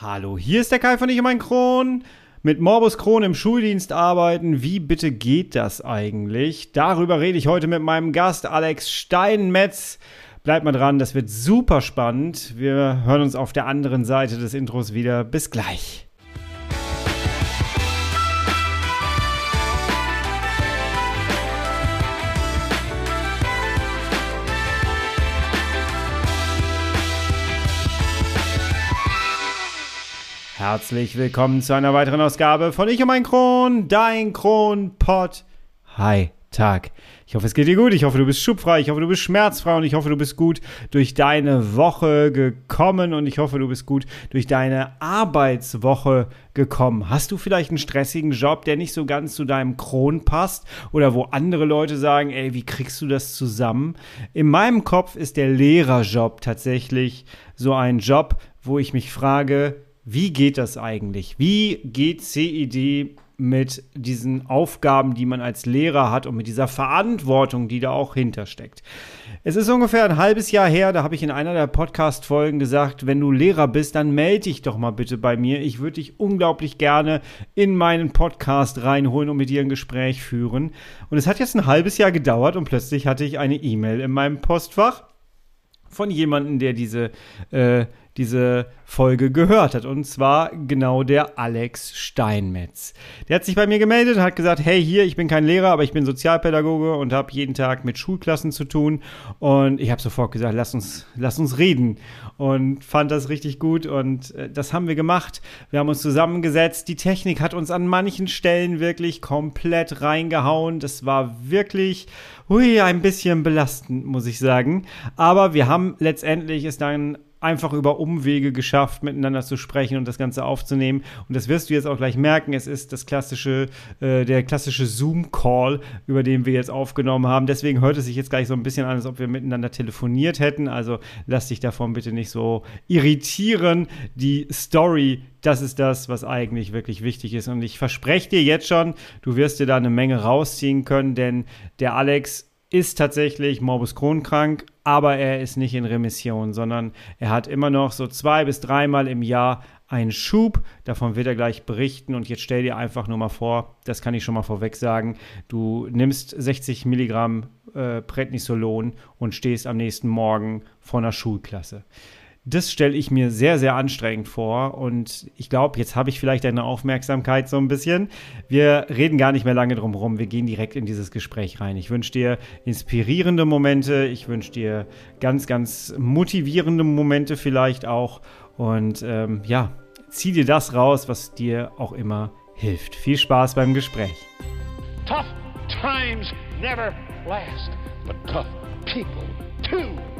Hallo, hier ist der Kai von Ich und mein Kron. Mit Morbus Kron im Schuldienst arbeiten, wie bitte geht das eigentlich? Darüber rede ich heute mit meinem Gast Alex Steinmetz. Bleibt mal dran, das wird super spannend. Wir hören uns auf der anderen Seite des Intros wieder. Bis gleich. Herzlich willkommen zu einer weiteren Ausgabe von Ich und mein Kron, dein Kronpott. Hi, Tag. Ich hoffe, es geht dir gut. Ich hoffe, du bist schubfrei. Ich hoffe, du bist schmerzfrei. Und ich hoffe, du bist gut durch deine Woche gekommen. Und ich hoffe, du bist gut durch deine Arbeitswoche gekommen. Hast du vielleicht einen stressigen Job, der nicht so ganz zu deinem Kron passt? Oder wo andere Leute sagen, ey, wie kriegst du das zusammen? In meinem Kopf ist der Lehrerjob tatsächlich so ein Job, wo ich mich frage, wie geht das eigentlich? Wie geht CID mit diesen Aufgaben, die man als Lehrer hat und mit dieser Verantwortung, die da auch hintersteckt? Es ist ungefähr ein halbes Jahr her, da habe ich in einer der Podcast-Folgen gesagt, wenn du Lehrer bist, dann melde dich doch mal bitte bei mir. Ich würde dich unglaublich gerne in meinen Podcast reinholen und mit dir ein Gespräch führen. Und es hat jetzt ein halbes Jahr gedauert und plötzlich hatte ich eine E-Mail in meinem Postfach von jemandem, der diese, äh, diese Folge gehört hat. Und zwar genau der Alex Steinmetz. Der hat sich bei mir gemeldet und hat gesagt, hey hier, ich bin kein Lehrer, aber ich bin Sozialpädagoge und habe jeden Tag mit Schulklassen zu tun. Und ich habe sofort gesagt, lass uns, lass uns reden. Und fand das richtig gut und äh, das haben wir gemacht. Wir haben uns zusammengesetzt. Die Technik hat uns an manchen Stellen wirklich komplett reingehauen. Das war wirklich, hui, ein bisschen belastend, muss ich sagen. Aber wir haben letztendlich es dann einfach über Umwege geschafft, miteinander zu sprechen und das Ganze aufzunehmen. Und das wirst du jetzt auch gleich merken. Es ist das klassische, äh, der klassische Zoom-Call, über den wir jetzt aufgenommen haben. Deswegen hört es sich jetzt gleich so ein bisschen an, als ob wir miteinander telefoniert hätten. Also lass dich davon bitte nicht so irritieren. Die Story, das ist das, was eigentlich wirklich wichtig ist. Und ich verspreche dir jetzt schon, du wirst dir da eine Menge rausziehen können, denn der Alex ist tatsächlich Morbus Crohn krank, aber er ist nicht in Remission, sondern er hat immer noch so zwei bis dreimal im Jahr einen Schub. Davon wird er gleich berichten. Und jetzt stell dir einfach nur mal vor, das kann ich schon mal vorweg sagen, du nimmst 60 Milligramm äh, Prednisolon und stehst am nächsten Morgen vor einer Schulklasse das stelle ich mir sehr, sehr anstrengend vor. Und ich glaube, jetzt habe ich vielleicht deine Aufmerksamkeit so ein bisschen. Wir reden gar nicht mehr lange drum herum. Wir gehen direkt in dieses Gespräch rein. Ich wünsche dir inspirierende Momente. Ich wünsche dir ganz, ganz motivierende Momente vielleicht auch. Und ähm, ja, zieh dir das raus, was dir auch immer hilft. Viel Spaß beim Gespräch. Tough times never last, but tough people too.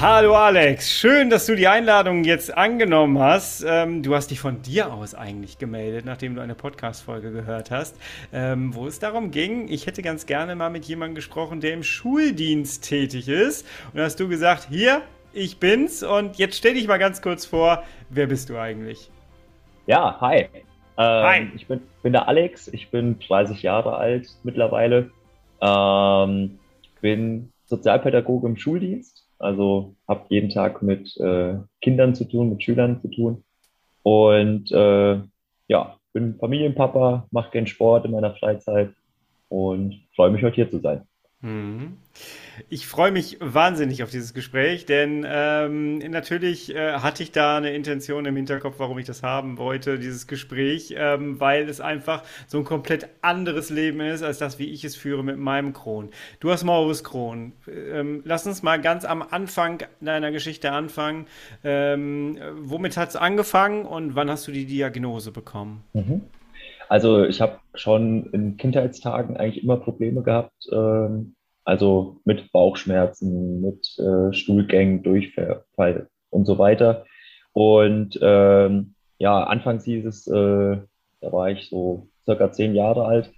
Hallo Alex, schön, dass du die Einladung jetzt angenommen hast. Ähm, du hast dich von dir aus eigentlich gemeldet, nachdem du eine Podcast-Folge gehört hast, ähm, wo es darum ging, ich hätte ganz gerne mal mit jemandem gesprochen, der im Schuldienst tätig ist. Und hast du gesagt, hier, ich bin's. Und jetzt stell dich mal ganz kurz vor, wer bist du eigentlich? Ja, hi. Ähm, hi. Ich bin, bin, der Alex, ich bin 30 Jahre alt mittlerweile, ähm, bin Sozialpädagoge im Schuldienst also habe jeden Tag mit äh, Kindern zu tun, mit Schülern zu tun. Und äh, ja, bin Familienpapa, mache gern Sport in meiner Freizeit und freue mich heute hier zu sein. Mhm. Ich freue mich wahnsinnig auf dieses Gespräch, denn ähm, natürlich äh, hatte ich da eine Intention im Hinterkopf, warum ich das haben wollte, dieses Gespräch, ähm, weil es einfach so ein komplett anderes Leben ist, als das, wie ich es führe mit meinem Kron. Du hast Maurus Kron. Ähm, lass uns mal ganz am Anfang deiner Geschichte anfangen. Ähm, womit hat es angefangen und wann hast du die Diagnose bekommen? Mhm. Also ich habe schon in Kindheitstagen eigentlich immer Probleme gehabt, ähm, also mit Bauchschmerzen, mit äh, Stuhlgängen, Durchfall und so weiter. Und ähm, ja, anfangs hieß es, äh, da war ich so circa zehn Jahre alt,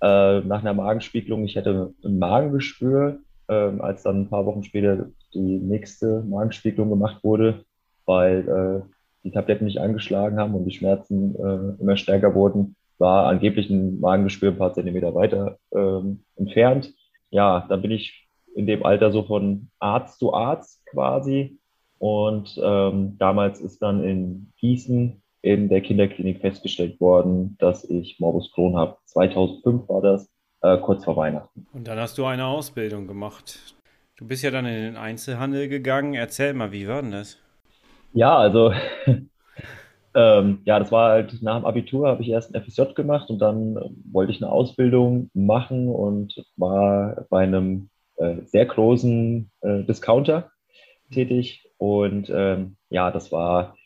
äh, nach einer Magenspiegelung, ich hätte ein Magengeschwür, äh, als dann ein paar Wochen später die nächste Magenspiegelung gemacht wurde, weil äh, die Tabletten nicht angeschlagen haben und die Schmerzen äh, immer stärker wurden, war angeblich ein Magengeschwür ein paar Zentimeter weiter ähm, entfernt ja, dann bin ich in dem Alter so von Arzt zu Arzt quasi. Und ähm, damals ist dann in Gießen in der Kinderklinik festgestellt worden, dass ich Morbus Crohn habe. 2005 war das, äh, kurz vor Weihnachten. Und dann hast du eine Ausbildung gemacht. Du bist ja dann in den Einzelhandel gegangen. Erzähl mal, wie war denn das? Ja, also ähm, ja, das war halt nach dem Abitur habe ich erst ein FSJ gemacht und dann wollte ich eine Ausbildung machen und war bei einem äh, sehr großen äh, Discounter tätig. Und ähm, ja, das war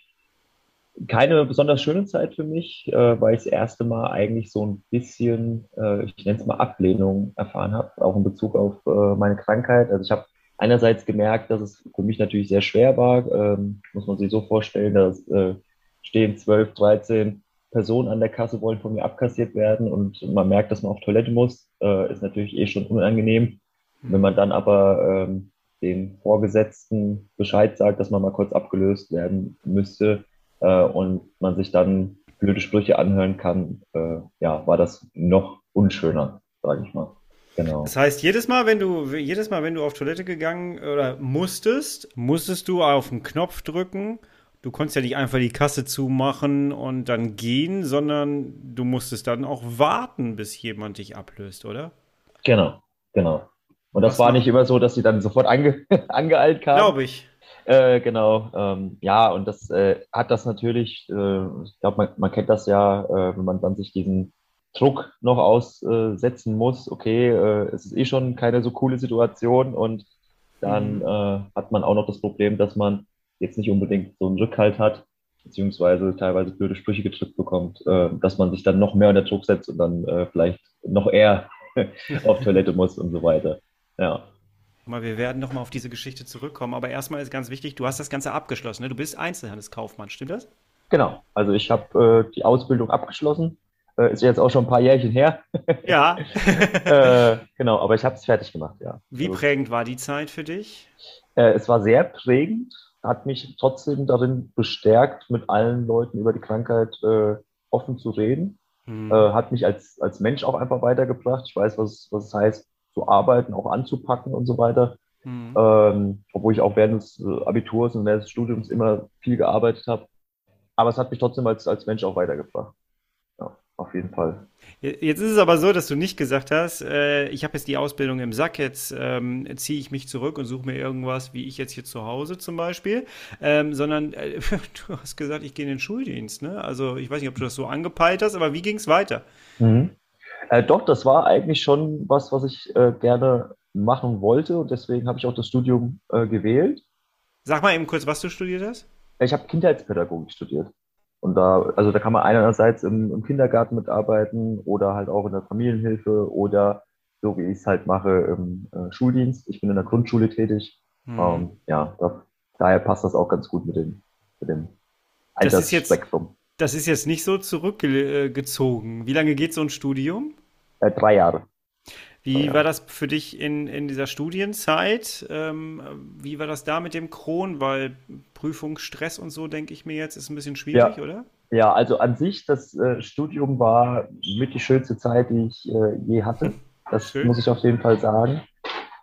keine besonders schöne Zeit für mich, äh, weil ich das erste Mal eigentlich so ein bisschen, äh, ich nenne es mal Ablehnung erfahren habe, auch in Bezug auf äh, meine Krankheit. Also ich habe einerseits gemerkt, dass es für mich natürlich sehr schwer war. Ähm, muss man sich so vorstellen, dass äh, stehen 12, 13 Personen an der Kasse, wollen von mir abkassiert werden und man merkt, dass man auf Toilette muss, äh, ist natürlich eh schon unangenehm. Wenn man dann aber ähm, den Vorgesetzten Bescheid sagt, dass man mal kurz abgelöst werden müsste, äh, und man sich dann blöde Sprüche anhören kann, äh, ja, war das noch unschöner, sage ich mal. Genau. Das heißt, jedes Mal, wenn du, jedes Mal, wenn du auf Toilette gegangen oder musstest, musstest du auf den Knopf drücken. Du konntest ja nicht einfach die Kasse zumachen und dann gehen, sondern du musstest dann auch warten, bis jemand dich ablöst, oder? Genau, genau. Und das Was war nicht immer so, dass sie dann sofort ange angeeilt kamen. Glaube ich. Äh, genau, ähm, ja, und das äh, hat das natürlich, äh, ich glaube, man, man, kennt das ja, äh, wenn man dann sich diesen Druck noch aussetzen muss, okay, äh, es ist eh schon keine so coole Situation und dann mhm. Äh, hat man auch noch das Problem, dass man jetzt nicht unbedingt so einen Rückhalt hat, beziehungsweise teilweise blöde Sprüche gedrückt bekommt, dass man sich dann noch mehr unter Druck setzt und dann vielleicht noch eher auf Toilette muss und so weiter. Ja. Mal, wir werden nochmal auf diese Geschichte zurückkommen, aber erstmal ist ganz wichtig, du hast das Ganze abgeschlossen. Ne? Du bist Einzelhandelskaufmann, stimmt das? Genau, also ich habe äh, die Ausbildung abgeschlossen. Äh, ist jetzt auch schon ein paar Jährchen her. Ja. äh, genau, aber ich habe es fertig gemacht, ja. Wie also, prägend war die Zeit für dich? Äh, es war sehr prägend, hat mich trotzdem darin bestärkt, mit allen Leuten über die Krankheit äh, offen zu reden. Hm. Äh, hat mich als, als Mensch auch einfach weitergebracht. Ich weiß, was, was es heißt, zu arbeiten, auch anzupacken und so weiter. Mhm. Ähm, obwohl ich auch während des äh, Abiturs und während des Studiums immer viel gearbeitet habe. Aber es hat mich trotzdem als, als Mensch auch weitergebracht. Auf jeden Fall. Jetzt ist es aber so, dass du nicht gesagt hast, äh, ich habe jetzt die Ausbildung im Sack, jetzt ähm, ziehe ich mich zurück und suche mir irgendwas, wie ich jetzt hier zu Hause zum Beispiel, ähm, sondern äh, du hast gesagt, ich gehe in den Schuldienst. Ne? Also ich weiß nicht, ob du das so angepeilt hast, aber wie ging es weiter? Mhm. Äh, doch, das war eigentlich schon was, was ich äh, gerne machen wollte und deswegen habe ich auch das Studium äh, gewählt. Sag mal eben kurz, was du studiert hast. Ich habe Kindheitspädagogik studiert. Und da, also da kann man einerseits im, im, Kindergarten mitarbeiten oder halt auch in der Familienhilfe oder so wie ich es halt mache im äh, Schuldienst. Ich bin in der Grundschule tätig. Hm. Ähm, ja, da, daher passt das auch ganz gut mit dem, mit dem Altersspektrum. Das ist jetzt nicht so zurückgezogen. Wie lange geht so ein Studium? Äh, drei Jahre. Wie ja. war das für dich in, in dieser Studienzeit? Ähm, wie war das da mit dem Kron? Weil Prüfungsstress und so, denke ich mir jetzt, ist ein bisschen schwierig, ja. oder? Ja, also an sich, das äh, Studium war mit die schönste Zeit, die ich äh, je hatte. Das Schön. muss ich auf jeden Fall sagen.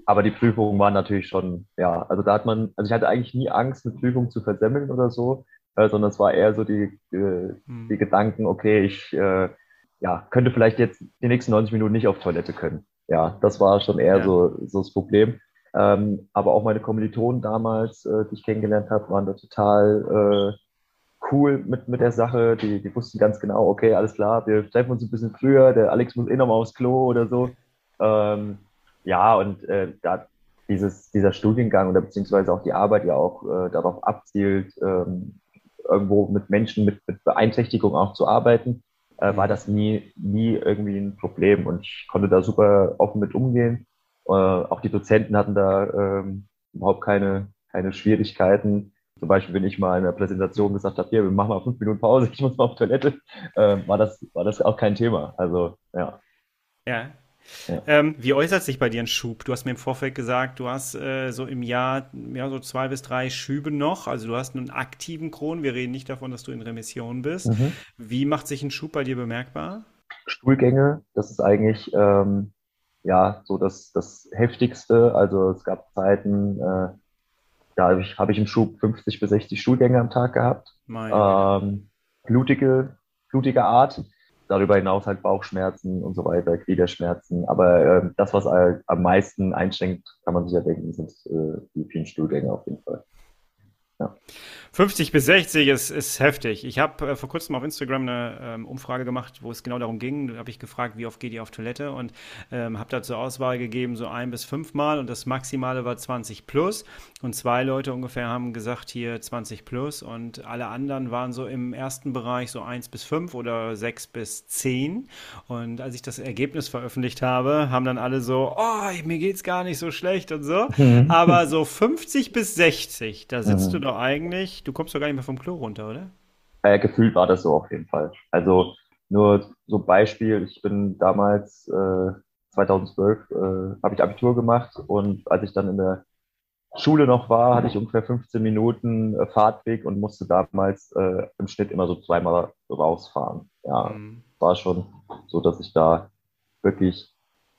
Aber die Prüfungen waren natürlich schon, ja, also da hat man, also ich hatte eigentlich nie Angst, eine Prüfung zu versemmeln oder so äh, sondern es war eher so die, äh, mhm. die Gedanken, okay, ich äh, ja, könnte vielleicht jetzt die nächsten 90 Minuten nicht auf Toilette können. Ja, das war schon eher ja. so, so das Problem. Ähm, aber auch meine Kommilitonen damals, äh, die ich kennengelernt habe, waren da total äh, cool mit, mit der Sache. Die, die wussten ganz genau, okay, alles klar, wir treffen uns ein bisschen früher, der Alex muss eh nochmal aufs Klo oder so. Ähm, ja, und äh, da dieses, dieser Studiengang oder beziehungsweise auch die Arbeit ja auch äh, darauf abzielt, ähm, irgendwo mit Menschen mit, mit Beeinträchtigung auch zu arbeiten, äh, war das nie, nie irgendwie ein Problem und ich konnte da super offen mit umgehen. Äh, auch die Dozenten hatten da ähm, überhaupt keine, keine Schwierigkeiten. Zum Beispiel, wenn ich mal in einer Präsentation gesagt habe, hier, wir machen mal fünf Minuten Pause, ich muss mal auf Toilette, äh, war, das, war das auch kein Thema. Also, ja. Ja, ja. Ähm, wie äußert sich bei dir ein Schub? Du hast mir im Vorfeld gesagt, du hast äh, so im Jahr ja, so zwei bis drei Schübe noch. Also du hast einen aktiven Kron. Wir reden nicht davon, dass du in Remission bist. Mhm. Wie macht sich ein Schub bei dir bemerkbar? Stuhlgänge, das ist eigentlich ähm, ja so das, das Heftigste. Also es gab Zeiten, äh, da habe ich, hab ich im Schub 50 bis 60 Stuhlgänge am Tag gehabt. Ähm, blutige, blutige Art. Darüber hinaus halt Bauchschmerzen und so weiter, Gliederschmerzen. Aber äh, das, was am meisten einschränkt, kann man sich ja denken, sind äh, die vielen Stuhlgänge auf jeden Fall. Ja. 50 bis 60 ist, ist heftig. Ich habe äh, vor kurzem auf Instagram eine ähm, Umfrage gemacht, wo es genau darum ging. Da habe ich gefragt, wie oft geht ihr auf Toilette und ähm, habe da zur Auswahl gegeben, so ein bis fünfmal und das Maximale war 20 plus. Und zwei Leute ungefähr haben gesagt, hier 20 plus und alle anderen waren so im ersten Bereich so 1 bis 5 oder 6 bis 10. Und als ich das Ergebnis veröffentlicht habe, haben dann alle so, oh, mir geht's gar nicht so schlecht und so. Mhm. Aber so 50 bis 60, da sitzt mhm. du doch eigentlich du kommst doch gar nicht mehr vom Klo runter, oder? Äh, gefühlt war das so auf jeden Fall. Also nur so Beispiel, ich bin damals äh, 2012 äh, habe ich Abitur gemacht und als ich dann in der Schule noch war, hatte ich ungefähr 15 Minuten äh, Fahrtweg und musste damals äh, im Schnitt immer so zweimal rausfahren. Ja, mhm. war schon so, dass ich da wirklich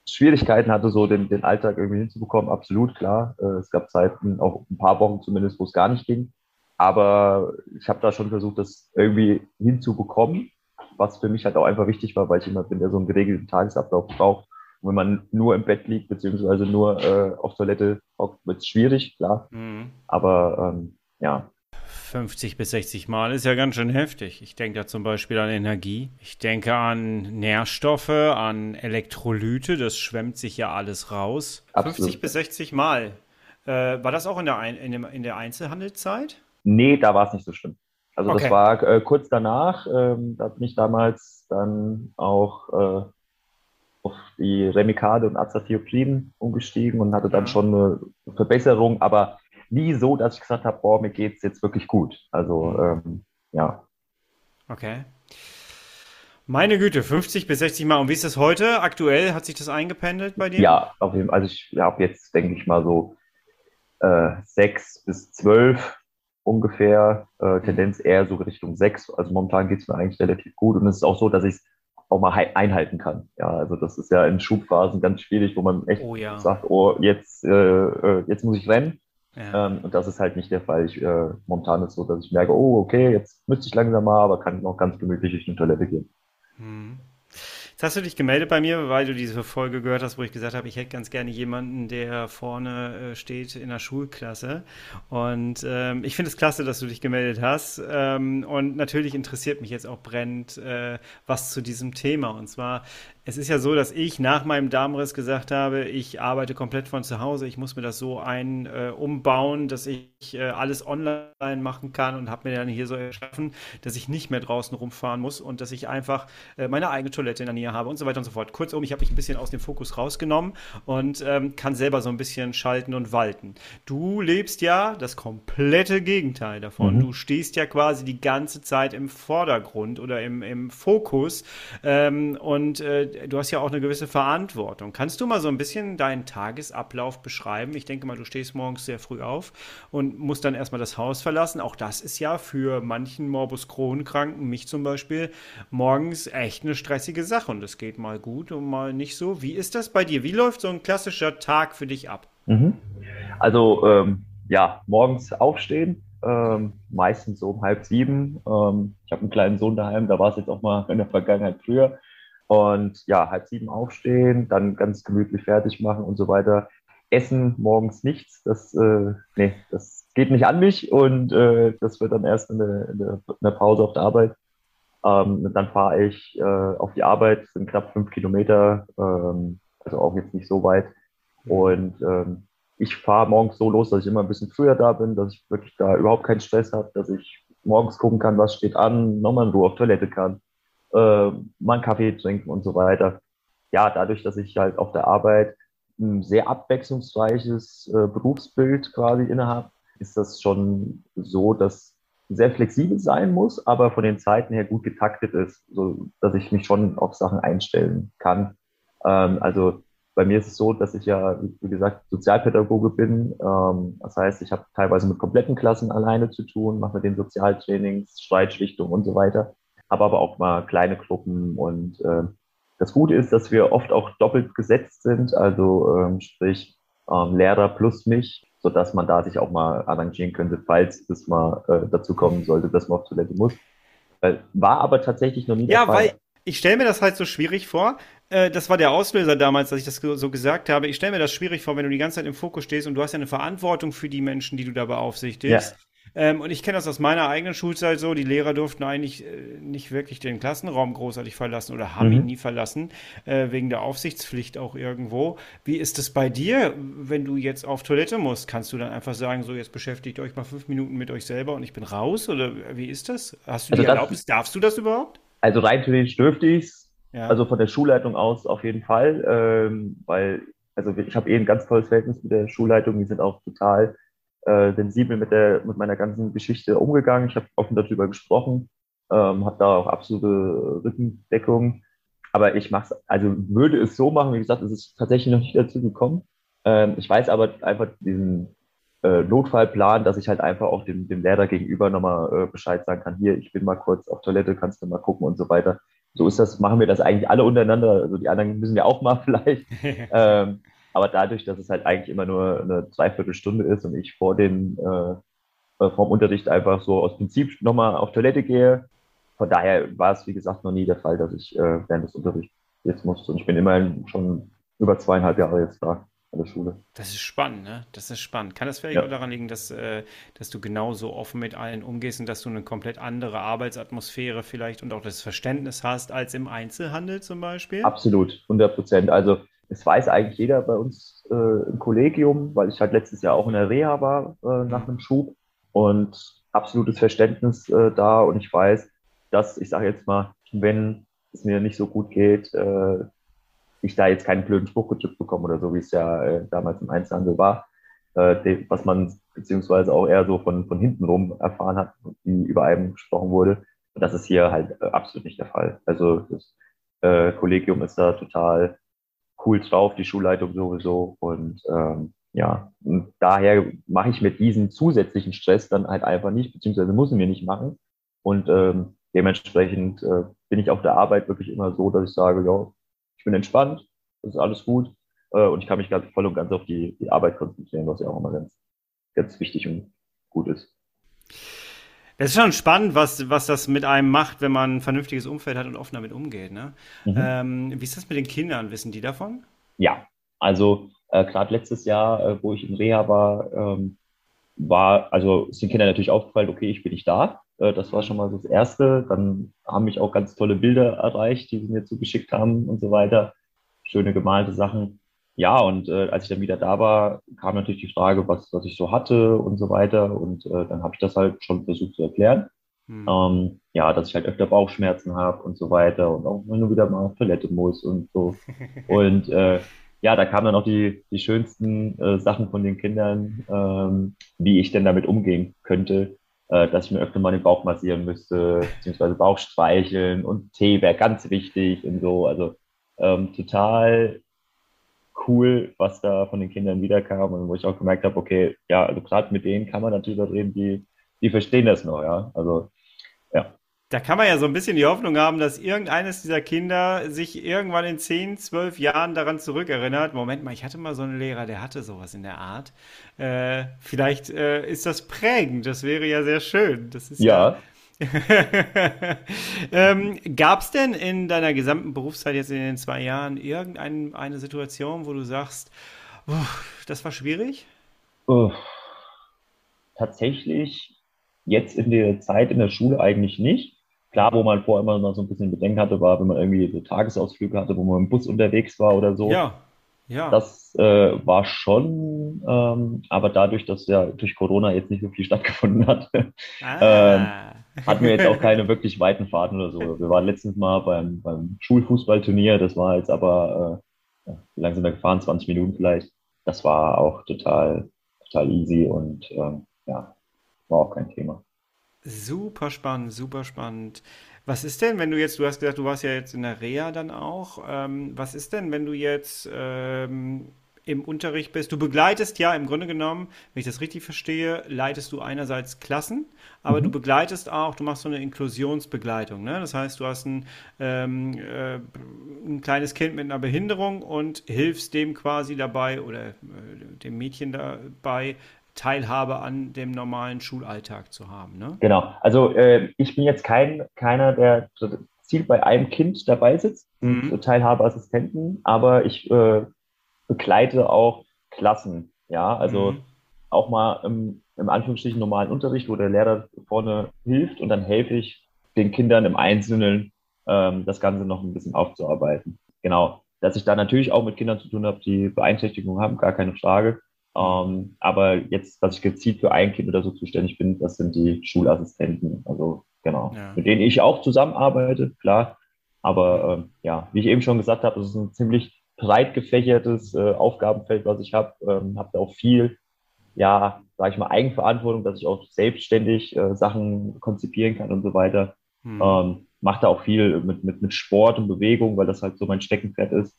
Schwierigkeiten hatte, so den, den Alltag irgendwie hinzubekommen. Absolut, klar. Äh, es gab Zeiten, auch ein paar Wochen zumindest, wo es gar nicht ging. Aber ich habe da schon versucht, das irgendwie hinzubekommen, was für mich halt auch einfach wichtig war, weil ich immer bin, der so einen geregelten Tagesablauf braucht. Und wenn man nur im Bett liegt, beziehungsweise nur äh, auf Toilette wird es schwierig, klar. Mhm. Aber ähm, ja. 50 bis 60 Mal ist ja ganz schön heftig. Ich denke da zum Beispiel an Energie. Ich denke an Nährstoffe, an Elektrolyte. Das schwemmt sich ja alles raus. Absolut. 50 bis 60 Mal. Äh, war das auch in der, Ein in, dem, in der Einzelhandelszeit? Nee, da war es nicht so schlimm. Also okay. das war äh, kurz danach. Ähm, da bin ich damals dann auch äh, auf die Remicade und Azathioprин umgestiegen und hatte dann mhm. schon eine Verbesserung, aber nie so, dass ich gesagt habe, boah, mir geht es jetzt wirklich gut. Also mhm. ähm, ja. Okay. Meine Güte, 50 bis 60 Mal. Und wie ist das heute? Aktuell hat sich das eingependelt bei dir? Ja, auf jeden Fall. Also ich habe jetzt, denke ich mal, so äh, sechs bis zwölf ungefähr, äh, Tendenz eher so Richtung 6. Also momentan geht es mir eigentlich relativ gut und es ist auch so, dass ich es auch mal einhalten kann. Ja, also das ist ja in Schubphasen ganz schwierig, wo man echt oh, ja. sagt, oh, jetzt, äh, äh, jetzt muss ich rennen. Ja. Ähm, und das ist halt nicht der Fall. Ich, äh, momentan ist es so, dass ich merke, oh, okay, jetzt müsste ich langsam mal, aber kann noch ganz gemütlich durch die Toilette gehen. Hm. Jetzt hast du dich gemeldet bei mir, weil du diese Folge gehört hast, wo ich gesagt habe, ich hätte ganz gerne jemanden, der vorne äh, steht in der Schulklasse. Und ähm, ich finde es klasse, dass du dich gemeldet hast. Ähm, und natürlich interessiert mich jetzt auch brennend äh, was zu diesem Thema. Und zwar es ist ja so, dass ich nach meinem Darmriss gesagt habe, ich arbeite komplett von zu Hause. Ich muss mir das so ein äh, umbauen, dass ich äh, alles online machen kann und habe mir dann hier so erschaffen, dass ich nicht mehr draußen rumfahren muss und dass ich einfach äh, meine eigene Toilette in der Nähe habe und so weiter und so fort. Kurzum, ich habe mich ein bisschen aus dem Fokus rausgenommen und ähm, kann selber so ein bisschen schalten und walten. Du lebst ja das komplette Gegenteil davon. Mhm. Du stehst ja quasi die ganze Zeit im Vordergrund oder im, im Fokus ähm, und äh, du hast ja auch eine gewisse Verantwortung. Kannst du mal so ein bisschen deinen Tagesablauf beschreiben? Ich denke mal, du stehst morgens sehr früh auf und musst dann erstmal das Haus verlassen. Auch das ist ja für manchen Morbus Crohn-Kranken, mich zum Beispiel, morgens echt eine stressige Sache. Und es geht mal gut und mal nicht so. Wie ist das bei dir? Wie läuft so ein klassischer Tag für dich ab? Mhm. Also, ähm, ja, morgens aufstehen, ähm, meistens so um halb sieben. Ähm, ich habe einen kleinen Sohn daheim, da war es jetzt auch mal in der Vergangenheit früher. Und ja, halb sieben aufstehen, dann ganz gemütlich fertig machen und so weiter. Essen morgens nichts, das, äh, nee, das geht nicht an mich und äh, das wird dann erst in der, in der, in der Pause auf der Arbeit. Ähm, dann fahre ich äh, auf die Arbeit, sind knapp fünf Kilometer, ähm, also auch jetzt nicht so weit. Und ähm, ich fahre morgens so los, dass ich immer ein bisschen früher da bin, dass ich wirklich da überhaupt keinen Stress habe, dass ich morgens gucken kann, was steht an, nochmal in Ruhe auf Toilette kann äh, mal einen Kaffee trinken und so weiter. Ja, dadurch, dass ich halt auf der Arbeit ein sehr abwechslungsreiches äh, Berufsbild quasi innehabe, ist das schon so, dass sehr flexibel sein muss, aber von den Zeiten her gut getaktet ist, so dass ich mich schon auf Sachen einstellen kann. Ähm, also bei mir ist es so, dass ich ja, wie gesagt, Sozialpädagoge bin. Ähm, das heißt, ich habe teilweise mit kompletten Klassen alleine zu tun, mache mit den Sozialtrainings, Streitschlichtung und so weiter habe aber auch mal kleine Gruppen und äh, das Gute ist, dass wir oft auch doppelt gesetzt sind, also ähm, sprich ähm, Lehrer plus mich, sodass man da sich auch mal arrangieren könnte, falls es mal äh, dazu kommen sollte, dass man auf Toilette muss. War aber tatsächlich noch nie der ja, Fall. Ja, weil ich stelle mir das halt so schwierig vor. Äh, das war der Auslöser damals, dass ich das so gesagt habe. Ich stelle mir das schwierig vor, wenn du die ganze Zeit im Fokus stehst und du hast ja eine Verantwortung für die Menschen, die du da beaufsichtigst. Ja. Ähm, und ich kenne das aus meiner eigenen Schulzeit so, die Lehrer durften eigentlich äh, nicht wirklich den Klassenraum großartig verlassen oder haben mhm. ihn nie verlassen, äh, wegen der Aufsichtspflicht auch irgendwo. Wie ist es bei dir, wenn du jetzt auf Toilette musst? Kannst du dann einfach sagen, so jetzt beschäftigt euch mal fünf Minuten mit euch selber und ich bin raus? Oder wie ist das? Hast du also die Erlaubnis? Darfst du das überhaupt? Also rein theoretisch dürfte ich es. Ja. Also von der Schulleitung aus auf jeden Fall, ähm, weil also ich habe eh ein ganz tolles Verhältnis mit der Schulleitung. Die sind auch total äh, sensibel mit, der, mit meiner ganzen Geschichte umgegangen. Ich habe offen darüber gesprochen, ähm, habe da auch absolute Rückendeckung. Aber ich mache es, also würde es so machen, wie gesagt, es ist tatsächlich noch nicht dazu gekommen. Ähm, ich weiß aber einfach diesen äh, Notfallplan, dass ich halt einfach auch dem, dem Lehrer gegenüber nochmal äh, Bescheid sagen kann, hier, ich bin mal kurz auf Toilette, kannst du mal gucken und so weiter. So ist das, machen wir das eigentlich alle unterender. Also die anderen müssen ja auch mal vielleicht. ähm, aber dadurch, dass es halt eigentlich immer nur eine Dreiviertelstunde ist und ich vor dem, äh, äh vorm Unterricht einfach so aus Prinzip nochmal auf Toilette gehe, von daher war es, wie gesagt, noch nie der Fall, dass ich äh, während des Unterrichts jetzt musste. Und ich bin immerhin schon über zweieinhalb Jahre jetzt da an der Schule. Das ist spannend, ne? Das ist spannend. Kann das vielleicht ja. auch daran liegen, dass, äh, dass du genauso offen mit allen umgehst und dass du eine komplett andere Arbeitsatmosphäre vielleicht und auch das Verständnis hast als im Einzelhandel zum Beispiel? Absolut, 100 Prozent. Also es weiß eigentlich jeder bei uns äh, im Kollegium, weil ich halt letztes Jahr auch in der Reha war äh, nach einem Schub und absolutes Verständnis äh, da und ich weiß, dass ich sage jetzt mal, wenn es mir nicht so gut geht, äh, ich da jetzt keinen blöden Spruch gedrückt bekomme oder so, wie es ja äh, damals im Einzelhandel war, äh, was man beziehungsweise auch eher so von, von hinten rum erfahren hat, wie über einem gesprochen wurde. Und das ist hier halt absolut nicht der Fall. Also das Kollegium ist da total cool drauf, die Schulleitung sowieso. Und ähm, ja, und daher mache ich mit diesem zusätzlichen Stress dann halt einfach nicht, beziehungsweise muss ich mir nicht machen. Und ähm, dementsprechend äh, bin ich auf der Arbeit wirklich immer so, dass ich sage, ja, ich bin entspannt, das ist alles gut äh, und ich kann mich ganz voll und ganz auf die, die Arbeit konzentrieren, was ja auch immer ganz, ganz wichtig und gut ist. Es ist schon spannend, was, was das mit einem macht, wenn man ein vernünftiges Umfeld hat und offen damit umgeht. Ne? Mhm. Ähm, wie ist das mit den Kindern? Wissen die davon? Ja, also äh, gerade letztes Jahr, äh, wo ich in Reha war, ähm, war, also ist den Kindern natürlich aufgefallen, okay, ich bin nicht da. Äh, das war schon mal das Erste. Dann haben mich auch ganz tolle Bilder erreicht, die sie mir zugeschickt haben und so weiter. Schöne gemalte Sachen ja, und äh, als ich dann wieder da war, kam natürlich die Frage, was, was ich so hatte und so weiter. Und äh, dann habe ich das halt schon versucht zu erklären. Hm. Ähm, ja, dass ich halt öfter Bauchschmerzen habe und so weiter und auch du wieder mal auf Toilette muss und so. und äh, ja, da kamen dann auch die, die schönsten äh, Sachen von den Kindern, ähm, wie ich denn damit umgehen könnte, äh, dass ich mir öfter mal den Bauch massieren müsste, beziehungsweise Bauch streicheln und Tee wäre ganz wichtig und so. Also ähm, total cool, was da von den Kindern wiederkam und wo ich auch gemerkt habe, okay, ja, also gerade mit denen kann man natürlich reden, die, die verstehen das noch, ja. Also, ja. Da kann man ja so ein bisschen die Hoffnung haben, dass irgendeines dieser Kinder sich irgendwann in 10, 12 Jahren daran zurückerinnert. Moment mal, ich hatte mal so einen Lehrer, der hatte sowas in der Art. Äh, vielleicht äh, ist das prägend. Das wäre ja sehr schön. Das ist ja, ja ähm, Gab es denn in deiner gesamten Berufszeit jetzt in den zwei Jahren irgendeine Situation, wo du sagst, das war schwierig? Uh, tatsächlich jetzt in der Zeit in der Schule eigentlich nicht. Klar, wo man vorher immer noch so ein bisschen Bedenken hatte, war, wenn man irgendwie so Tagesausflüge hatte, wo man im Bus unterwegs war oder so. Ja, ja. Das äh, war schon, ähm, aber dadurch, dass ja durch Corona jetzt nicht so viel stattgefunden hat, ah. ähm, hatten wir jetzt auch keine wirklich weiten Fahrten oder so. Wir waren letztens mal beim, beim Schulfußballturnier, das war jetzt aber, äh, wir gefahren? 20 Minuten vielleicht. Das war auch total, total easy und ähm, ja, war auch kein Thema. Super spannend, super spannend. Was ist denn, wenn du jetzt, du hast gesagt, du warst ja jetzt in der Reha dann auch. Ähm, was ist denn, wenn du jetzt ähm, im Unterricht bist. Du begleitest ja im Grunde genommen, wenn ich das richtig verstehe, leitest du einerseits Klassen, aber mhm. du begleitest auch, du machst so eine Inklusionsbegleitung. Ne? Das heißt, du hast ein, ähm, äh, ein kleines Kind mit einer Behinderung und hilfst dem quasi dabei oder äh, dem Mädchen dabei, Teilhabe an dem normalen Schulalltag zu haben. Ne? Genau. Also äh, ich bin jetzt kein, keiner, der Ziel bei einem Kind dabei sitzt, mhm. Teilhabeassistenten, aber ich äh, begleite auch Klassen. Ja, also mhm. auch mal im, im Anführungsstrichen normalen Unterricht, wo der Lehrer vorne hilft und dann helfe ich den Kindern im Einzelnen ähm, das Ganze noch ein bisschen aufzuarbeiten. Genau. Dass ich da natürlich auch mit Kindern zu tun habe, die Beeinträchtigungen haben, gar keine Frage. Ähm, aber jetzt, dass ich gezielt für ein Kind oder so zuständig bin, das sind die Schulassistenten. Also genau, ja. mit denen ich auch zusammenarbeite, klar. Aber ähm, ja, wie ich eben schon gesagt habe, es ist ein ziemlich breit gefächertes äh, Aufgabenfeld, was ich habe. Ähm, habe da auch viel, ja, sage ich mal, Eigenverantwortung, dass ich auch selbstständig äh, Sachen konzipieren kann und so weiter. Hm. Ähm, mache da auch viel mit, mit, mit Sport und Bewegung, weil das halt so mein Steckenpferd ist.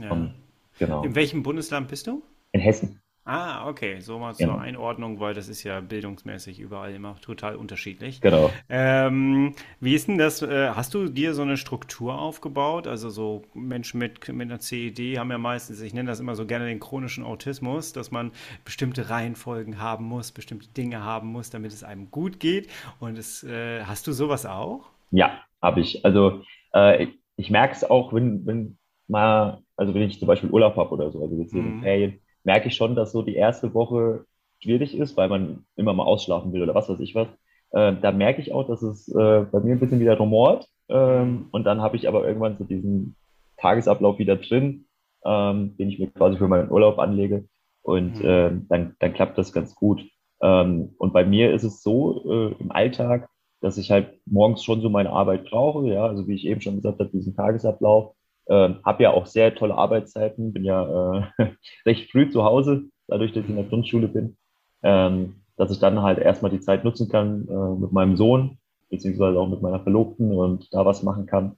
Ja. Um, ähm, genau. In welchem Bundesland bist du? In Hessen. Ah, okay, so mal zur genau. Einordnung, weil das ist ja bildungsmäßig überall immer total unterschiedlich. Genau. Ähm, wie ist denn das? Äh, hast du dir so eine Struktur aufgebaut? Also so Menschen mit, mit einer CED haben ja meistens, ich nenne das immer so gerne den chronischen Autismus, dass man bestimmte Reihenfolgen haben muss, bestimmte Dinge haben muss, damit es einem gut geht. Und es, äh, hast du sowas auch? Ja, habe ich. Also äh, ich merke es auch, wenn, wenn mal, also wenn ich zum Beispiel Urlaub habe oder so, also jetzt mhm. in Ferien merke ich schon, dass so die erste Woche schwierig ist, weil man immer mal ausschlafen will oder was weiß ich was. Äh, da merke ich auch, dass es äh, bei mir ein bisschen wieder rumort. Ähm, und dann habe ich aber irgendwann so diesen Tagesablauf wieder drin, ähm, den ich mir quasi für meinen Urlaub anlege. Und äh, dann, dann klappt das ganz gut. Ähm, und bei mir ist es so äh, im Alltag, dass ich halt morgens schon so meine Arbeit brauche. Ja, also wie ich eben schon gesagt habe, diesen Tagesablauf. Ähm, habe ja auch sehr tolle Arbeitszeiten, bin ja äh, recht früh zu Hause, dadurch, dass ich in der Grundschule bin, ähm, dass ich dann halt erstmal die Zeit nutzen kann äh, mit meinem Sohn, beziehungsweise auch mit meiner Verlobten und da was machen kann,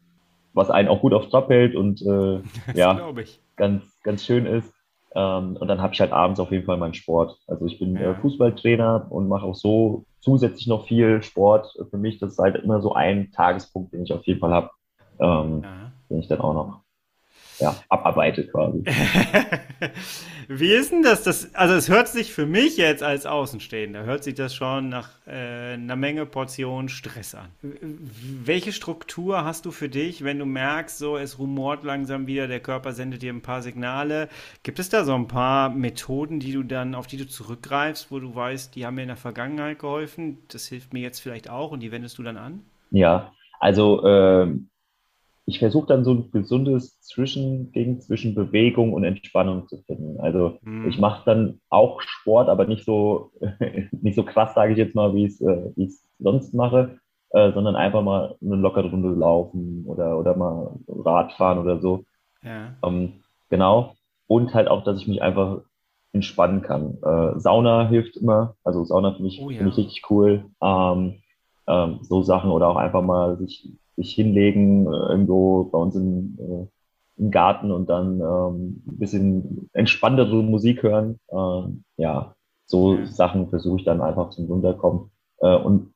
was einen auch gut auf Trab hält und äh, ja, ganz, ganz schön ist. Ähm, und dann habe ich halt abends auf jeden Fall meinen Sport. Also ich bin äh, ja. Fußballtrainer und mache auch so zusätzlich noch viel Sport. Für mich das ist halt immer so ein Tagespunkt, den ich auf jeden Fall habe. Ähm, den ich dann auch noch ja, abarbeite quasi. Wie ist denn das, das? Also es hört sich für mich jetzt als Außenstehender, hört sich das schon nach äh, einer Menge Portion Stress an. Welche Struktur hast du für dich, wenn du merkst, so es rumort langsam wieder, der Körper sendet dir ein paar Signale? Gibt es da so ein paar Methoden, die du dann, auf die du zurückgreifst, wo du weißt, die haben mir in der Vergangenheit geholfen, das hilft mir jetzt vielleicht auch und die wendest du dann an? Ja, also äh, ich versuche dann so ein gesundes Zwischending zwischen Bewegung und Entspannung zu finden. Also mhm. ich mache dann auch Sport, aber nicht so nicht so krass, sage ich jetzt mal, wie ich äh, es sonst mache, äh, sondern einfach mal eine lockere Runde laufen oder oder mal Radfahren oder so. Ja. Ähm, genau. Und halt auch, dass ich mich einfach entspannen kann. Äh, Sauna hilft immer. Also Sauna finde ich, oh, ja. find ich richtig cool. Ähm, ähm, so Sachen oder auch einfach mal sich sich hinlegen, äh, irgendwo bei uns im, äh, im Garten und dann ähm, ein bisschen entspanntere Musik hören. Ähm, ja, so Sachen versuche ich dann einfach zum Runterkommen äh, und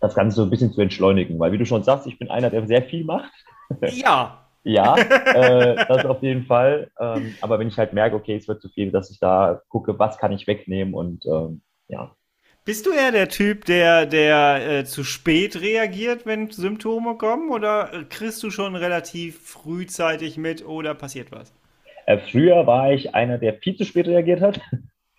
das Ganze so ein bisschen zu entschleunigen, weil wie du schon sagst, ich bin einer, der sehr viel macht. Ja. ja, äh, das auf jeden Fall. Ähm, aber wenn ich halt merke, okay, es wird zu viel, dass ich da gucke, was kann ich wegnehmen und ähm, ja, bist du eher der Typ, der, der äh, zu spät reagiert, wenn Symptome kommen? Oder kriegst du schon relativ frühzeitig mit oder passiert was? Äh, früher war ich einer, der viel zu spät reagiert hat.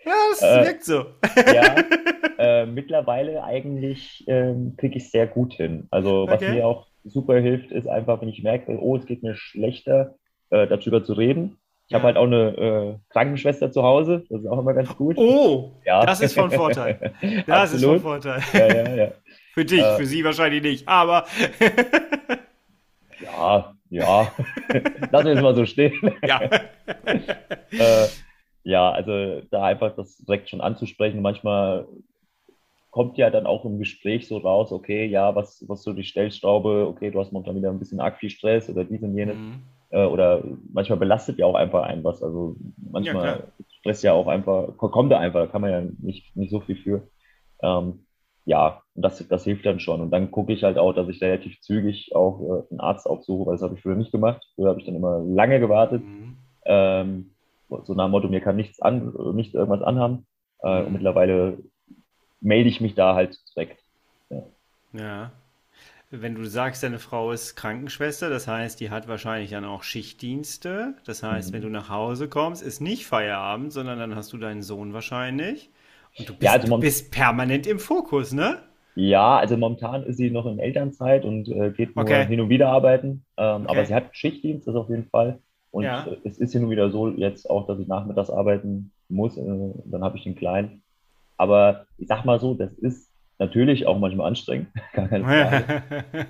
Ja, das äh, wirkt so. ja, äh, mittlerweile eigentlich ähm, kriege ich es sehr gut hin. Also was okay. mir auch super hilft, ist einfach, wenn ich merke, oh, es geht mir schlechter, äh, darüber zu reden. Ich habe halt auch eine äh, Krankenschwester zu Hause, das ist auch immer ganz gut. Oh, ja. das ist von Vorteil. Das ist von Vorteil. Ja, ja, ja. Für dich, äh, für sie wahrscheinlich nicht, aber. ja, ja. Lass uns mal so stehen. Ja. äh, ja, also da einfach das direkt schon anzusprechen. Manchmal kommt ja dann auch im Gespräch so raus, okay, ja, was, was so die Stellschraube, okay, du hast momentan wieder ein bisschen arg viel Stress oder dies und jenes. Mhm. Äh, oder manchmal belastet ja auch einfach ein was. Also manchmal Ja, stresst ja auch einfach, kommt da einfach, da kann man ja nicht, nicht so viel für. Ähm, ja, und das, das hilft dann schon. Und dann gucke ich halt auch, dass ich relativ zügig auch äh, einen Arzt aufsuche, weil das habe ich früher nicht gemacht. Früher habe ich dann immer lange gewartet. Mhm. Ähm, so nach dem Motto, mir kann nichts an, nicht irgendwas anhaben. Äh, und mittlerweile melde ich mich da halt direkt. Ja. Ja. Wenn du sagst, deine Frau ist Krankenschwester, das heißt, die hat wahrscheinlich dann auch Schichtdienste. Das heißt, wenn du Mhm. nach Hause kommst, ist nicht Feierabend, sondern dann hast du deinen Sohn wahrscheinlich. Und du Ja, bist, also du bist permanent im Fokus, ne? ja, also momentan ist sie noch in Elternzeit und äh, geht nur Okay, hin und wieder arbeiten. Ähm, aber okay. sie hat Schichtdienst, das auf jeden Fall. Und Ja. es ist hin und wieder so jetzt auch, dass ich nachmittags arbeiten muss. Äh, dann habe ich den Kleinen. Aber ich sag mal so, das ist natürlich auch manchmal anstrengend, gar keine Frage.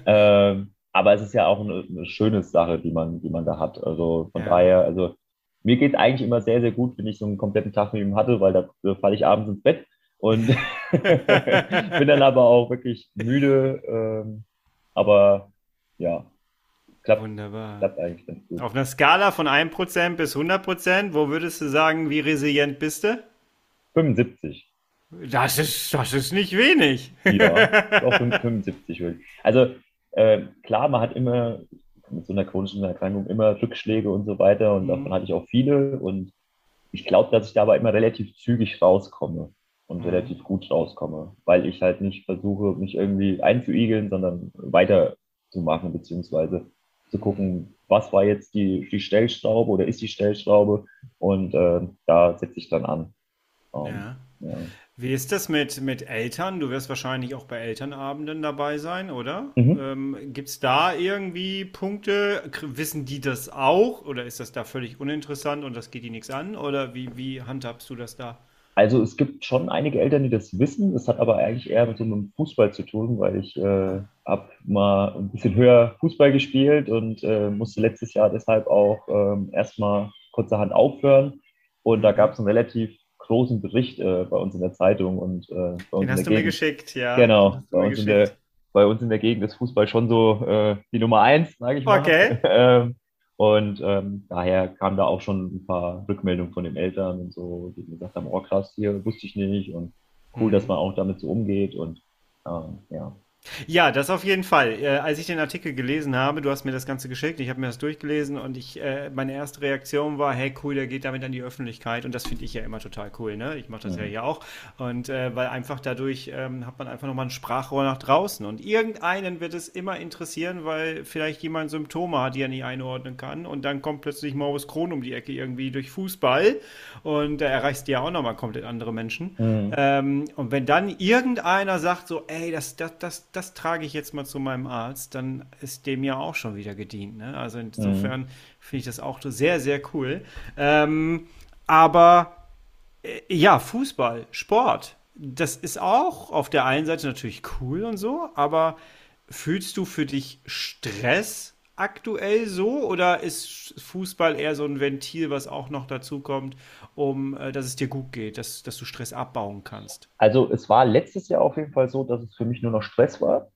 Ähm, aber es ist ja auch eine, eine schöne Sache, die man, die man da hat. Also von Ja. daher, also mir geht es eigentlich immer sehr, sehr gut, wenn ich so einen kompletten Tag mit ihm hatte, weil da äh, falle ich abends ins Bett und bin dann aber auch wirklich müde. Ähm, aber ja, klappt, Wunderbar. klappt eigentlich ganz gut. Auf einer Skala von 1% bis 100%, wo würdest du sagen, wie resilient bist du? 75. Das ist, das ist nicht wenig. Ja, doch 75 wirklich. Also äh, klar, man hat immer mit so einer chronischen Erkrankung immer Rückschläge und so weiter und davon Mhm. hatte ich auch viele und ich glaube, dass ich da aber immer relativ zügig rauskomme und Mhm. relativ gut rauskomme, weil ich halt nicht versuche, mich irgendwie einzuigeln, sondern weiterzumachen, beziehungsweise zu gucken, was war jetzt die, die Stellschraube oder ist die Stellschraube und äh, da setze ich dann an. Ähm, Ja. ja. Wie ist das mit, mit Eltern? Du wirst wahrscheinlich auch bei Elternabenden dabei sein, oder? Mhm. Ähm, gibt es da irgendwie Punkte? Wissen die das auch? Oder ist das da völlig uninteressant und das geht die nichts an? Oder wie, wie handhabst du das da? Also es gibt schon einige Eltern, die das wissen. Das hat aber eigentlich eher mit so einem Fußball zu tun, weil ich äh, habe mal ein bisschen höher Fußball gespielt und äh, musste letztes Jahr deshalb auch ähm, erstmal kurzerhand aufhören. Und da gab es einen relativ großen Bericht äh, bei uns in der Zeitung und äh, bei uns Den in der hast du mir Gegend. geschickt, ja. Den Genau, bei mir uns in der, geschickt. bei uns in der Gegend ist Fußball schon so äh, die Nummer eins, sage ich mal. Okay. Ähm, und ähm, daher kamen da auch schon ein paar Rückmeldungen von den Eltern und so, die gesagt haben, oh krass, hier wusste ich nicht und cool, dass Mhm. man auch damit so umgeht und ähm, ja. Ja, das auf jeden Fall. Äh, als ich den Artikel gelesen habe, du hast mir das Ganze geschickt, ich habe mir das durchgelesen und ich, äh, meine erste Reaktion war, hey cool, der geht damit an die Öffentlichkeit und das finde ich ja immer total cool, ne? Ich mache das ja Mhm. hier auch und äh, weil einfach dadurch ähm, hat man einfach nochmal ein Sprachrohr nach draußen und irgendeinen wird es immer interessieren, weil vielleicht jemand Symptome hat, die er nicht einordnen kann und dann kommt plötzlich Maurice Kron um die Ecke irgendwie durch Fußball und da erreichst du ja auch nochmal komplett andere Menschen. Mhm. Ähm, und wenn dann irgendeiner sagt so, ey, das, das, das, das trage ich jetzt mal zu meinem Arzt, dann ist dem ja auch schon wieder gedient. Ne? Also Mhm. insofern finde ich das auch sehr, sehr cool. Ähm, aber äh, ja, Fußball, Sport, das ist auch auf der einen Seite natürlich cool und so, aber fühlst du für dich Stress aktuell so oder ist Fußball eher so ein Ventil, was auch noch dazu kommt, um äh, dass es dir gut geht, dass, dass du Stress abbauen kannst? Also es war letztes Jahr auf jeden Fall so, dass es für mich nur noch Stress war.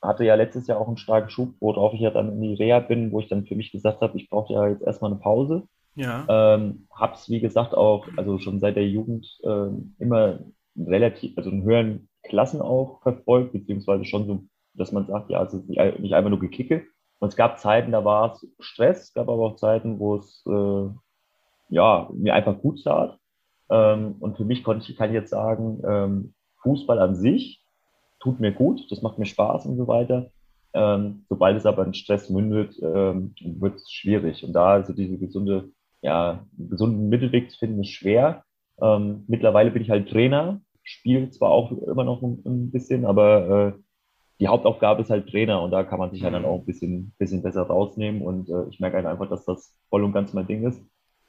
Hatte ja letztes Jahr auch einen starken Schub, worauf ich ja dann in die Reha bin, wo ich dann für mich gesagt habe, ich brauche ja jetzt erstmal eine Pause. Ja. Ähm, hab's, wie gesagt, auch, also schon seit der Jugend ähm, immer relativ, also in höheren Klassen auch verfolgt, beziehungsweise schon so, dass man sagt, ja, also nicht einfach nur gekicke. Und es gab Zeiten, da war es Stress, es gab aber auch Zeiten, wo es äh, ja, mir einfach gut tat. Ähm, und für mich konnte ich, kann ich jetzt sagen, ähm, Fußball an sich tut mir gut, das macht mir Spaß und so weiter. Ähm, sobald es aber in Stress mündet, ähm, wird es schwierig. Und da also diese gesunde, ja, gesunden Mittelweg zu finden, ist schwer. Ähm, mittlerweile bin ich halt Trainer, spiele zwar auch immer noch ein, ein bisschen, aber äh, die Hauptaufgabe ist halt Trainer und da kann man sich halt dann auch ein bisschen, bisschen besser rausnehmen und äh, ich merke halt einfach, dass das voll und ganz mein Ding ist.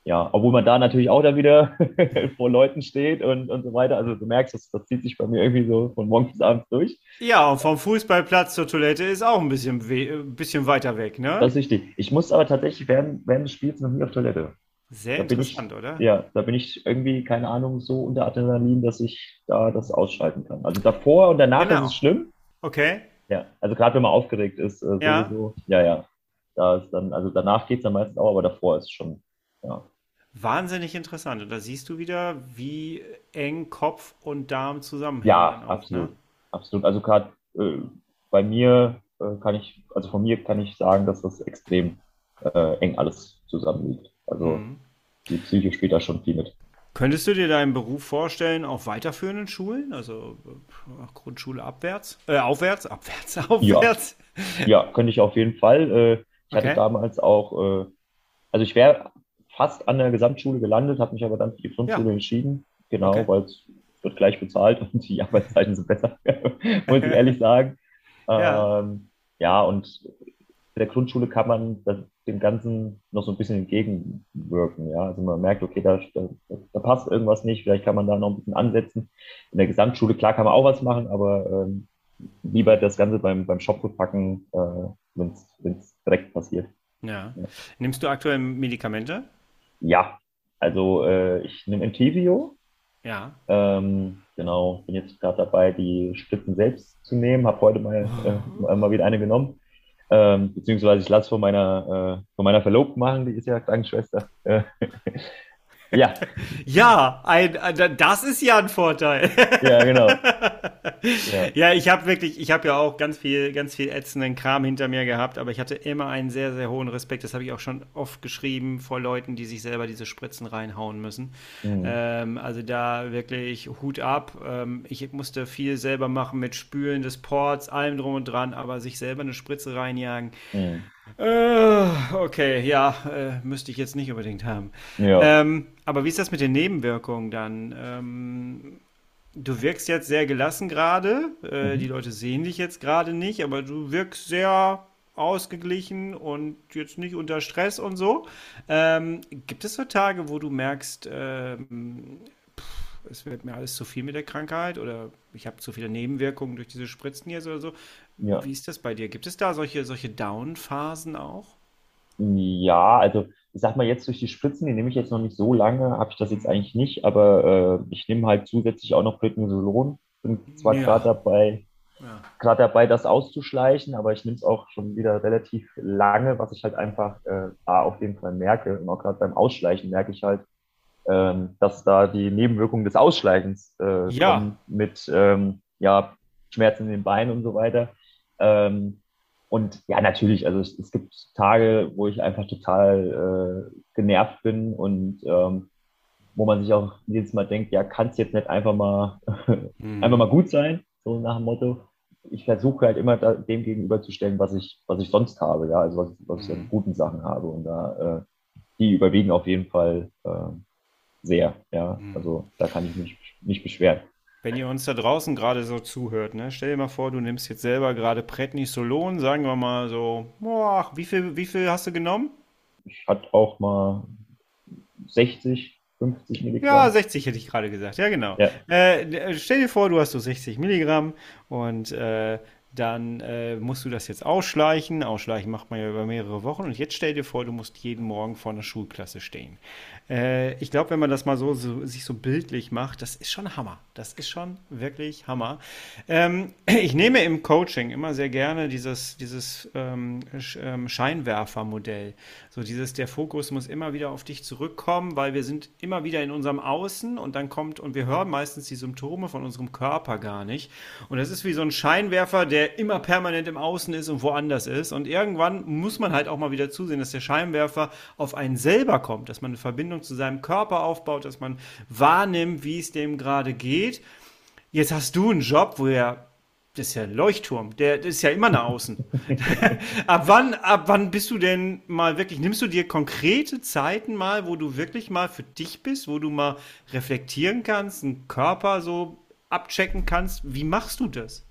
Ja, obwohl man da natürlich auch dann wieder vor Leuten steht und, und so weiter. Also du merkst, das, das zieht sich bei mir irgendwie so von morgens bis abends durch. Ja, und vom Fußballplatz zur Toilette ist auch ein bisschen, äh, bisschen weiter weg, Das ne? ist richtig. Ich muss aber tatsächlich während, während des Spiels noch nie auf Toilette. Sehr Da bin ich, interessant, oder? ja, da bin ich irgendwie, keine Ahnung, so unter Adrenalin, dass ich da das ausschalten kann. Also davor und danach ist Genau. es schlimm. Okay. Ja, also gerade wenn man aufgeregt ist, äh, Ja. sowieso. Ja, ja. da ist dann, also danach geht es dann meistens auch, aber davor ist es schon, ja. Wahnsinnig interessant. Und da siehst du wieder, wie eng Kopf und Darm zusammenhängen. Ja, auch, absolut. ne? Absolut. Also gerade äh, bei mir äh, kann ich, also von mir kann ich sagen, dass das extrem äh, eng alles zusammenliegt. Also Mhm. die Psyche spielt da schon viel mit. Könntest du dir deinen Beruf vorstellen auf weiterführenden Schulen? Also äh, Grundschule abwärts? Äh, aufwärts? Abwärts, Ja, aufwärts? ja, könnte ich auf jeden Fall. Äh, ich hatte Okay. damals auch, äh, also ich wäre fast an der Gesamtschule gelandet, habe mich aber dann für die Ja, Grundschule entschieden. Genau, okay. weil es wird gleich bezahlt und die Arbeitszeiten sind besser, muss ich ehrlich sagen. Ja, Ähm, ja, und in der Grundschule kann man dem Ganzen noch so ein bisschen entgegenwirken. Ja, also man merkt, okay, da, da, da passt irgendwas nicht, vielleicht kann man da noch ein bisschen ansetzen. In der Gesamtschule, klar, kann man auch was machen, aber ähm, lieber das Ganze beim, beim Shopfood packen, äh, wenn es direkt passiert. ja. Ja, Nimmst du aktuell Medikamente? ja also äh, ich nehme Entyvio. Ja. Ähm, genau, bin jetzt gerade dabei, die Spritzen selbst zu nehmen. Habe heute mal, äh, mal wieder eine genommen. Ähm, beziehungsweise ich lasse von meiner, äh, von meiner Verlobten machen, die ist ja Krankenschwester. Ja, Ja, ein, das ist ja ein Vorteil. ja, genau. Ja, Ja, ich habe wirklich, ich habe ja auch ganz viel, ganz viel ätzenden Kram hinter mir gehabt, aber ich hatte immer einen sehr, sehr hohen Respekt. Das habe ich auch schon oft geschrieben vor Leuten, die sich selber diese Spritzen reinhauen müssen. mhm. Ähm, also da wirklich Hut ab. Ähm, ich musste viel selber machen mit Spülen des Ports, allem drum und dran, aber sich selber eine Spritze reinjagen. Mhm. Äh, okay, ja, äh, müsste ich jetzt nicht unbedingt haben. Ja. Ähm, aber wie ist das mit den Nebenwirkungen dann? Ähm, du wirkst jetzt sehr gelassen gerade. Äh, die Mhm. Leute sehen dich jetzt gerade nicht, aber du wirkst sehr ausgeglichen und jetzt nicht unter Stress und so. Ähm, gibt es so Tage, wo du merkst, ähm, pff, es wird mir alles zu viel mit der Krankheit oder ich habe zu viele Nebenwirkungen durch diese Spritzen jetzt oder so? Ja. Wie ist das bei dir? Gibt es da solche, solche Down-Phasen auch? Ja, also ich sag mal jetzt durch die Spritzen, die nehme ich jetzt noch nicht so lange, habe ich das jetzt eigentlich nicht, aber äh, ich nehme halt zusätzlich auch noch Prednisolon. Bin zwar gerade Ja, dabei, ja. gerade dabei, das auszuschleichen, aber ich nehme es auch schon wieder relativ lange, was ich halt einfach äh, da auf jeden Fall merke. Und auch gerade beim Ausschleichen merke ich halt, ähm, dass da die Nebenwirkungen des Ausschleichens äh, Ja, mit ähm, ja, Schmerzen in den Beinen und so weiter. Ähm, und ja, natürlich, also es, es gibt Tage, wo ich einfach total äh, genervt bin und ähm, wo man sich auch jedes Mal denkt, ja, kann es jetzt nicht einfach mal einfach mal Mhm. gut sein, so nach dem Motto. Ich versuche halt immer da, dem gegenüberzustellen, was ich, was ich sonst habe, ja, also was, was ich an Mhm. guten Sachen habe. Und da, äh, die überwiegen auf jeden Fall äh, sehr, ja. Mhm. Also da kann ich mich nicht beschweren. Wenn ihr uns da draußen gerade so zuhört, ne, stell dir mal vor, du nimmst jetzt selber gerade Prednisolon, sagen wir mal so, boah, wie viel, wie viel hast du genommen? Ich hatte auch mal 60, 50 Ja, Milligramm. 60 hätte ich gerade gesagt, ja genau. Ja, Äh, stell dir vor, du hast so 60 Milligramm und äh, dann äh, musst du das jetzt ausschleichen. Ausschleichen macht man ja über mehrere Wochen und jetzt stell dir vor, du musst jeden Morgen vor einer Schulklasse stehen. Äh, ich glaube, wenn man das mal so, so sich so bildlich macht, das ist schon Hammer. Das ist schon wirklich Hammer. Ähm, ich nehme im Coaching immer sehr gerne dieses, dieses ähm, ähm, Scheinwerfermodell. So dieses, der Fokus muss immer wieder auf dich zurückkommen, weil wir sind immer wieder in unserem Außen und dann kommt, und wir hören meistens die Symptome von unserem Körper gar nicht. Und das ist wie so ein Scheinwerfer, der immer permanent im Außen ist und woanders ist. Und irgendwann muss man halt auch mal wieder zusehen, dass der Scheinwerfer auf einen selber kommt, dass man eine Verbindung zu seinem Körper aufbaut, dass man wahrnimmt, wie es dem gerade geht. Jetzt hast du einen Job, wo er, das ist ja ein Leuchtturm, der das ist ja immer nach außen. ab wann, ab wann bist du denn mal wirklich, nimmst du dir konkrete Zeiten mal, wo du wirklich mal für dich bist, wo du mal reflektieren kannst, einen Körper so abchecken kannst? Wie machst du das?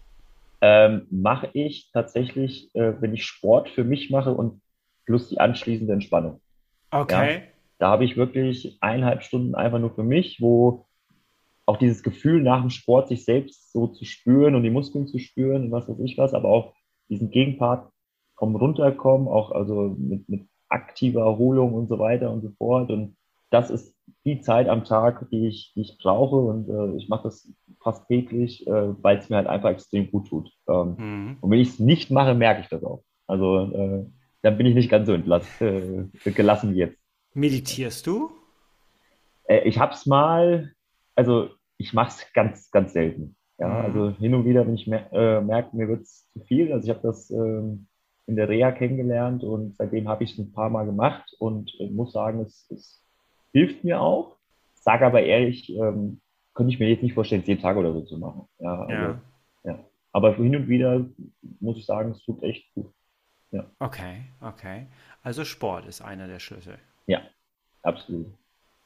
ähm, mache ich tatsächlich, äh, wenn ich Sport für mich mache und plus die anschließende Entspannung. Ja, Okay. Da habe ich wirklich eineinhalb Stunden einfach nur für mich, wo auch dieses Gefühl nach dem Sport, sich selbst so zu spüren und die Muskeln zu spüren und was weiß ich was, aber auch diesen Gegenpart vom Runterkommen, auch also mit, mit aktiver Erholung und so weiter und so fort. Und das ist die Zeit am Tag, die ich, die ich brauche und äh, ich mache das fast täglich, äh, weil es mir halt einfach extrem gut tut. Ähm, Mhm. und wenn ich es nicht mache, merke ich das auch. Also äh, dann bin ich nicht ganz so entlassen, äh, gelassen wie jetzt. Meditierst du? Äh, ich habe es mal, also ich mache es ganz, ganz selten. Ja, Mhm. also hin und wieder, wenn ich mer äh, merke, mir wird es zu viel. Also ich habe das ähm, in der Reha kennengelernt und seitdem habe ich es ein paar Mal gemacht und äh, muss sagen, es, es hilft mir auch. Sage aber ehrlich, ähm, könnte ich mir jetzt nicht vorstellen, jeden Tag oder so zu machen. Ja, also, Ja. ja. Aber hin und wieder muss ich sagen, es tut echt gut. Ja, Okay, okay. Also Sport ist einer der Schlüssel. Absolut.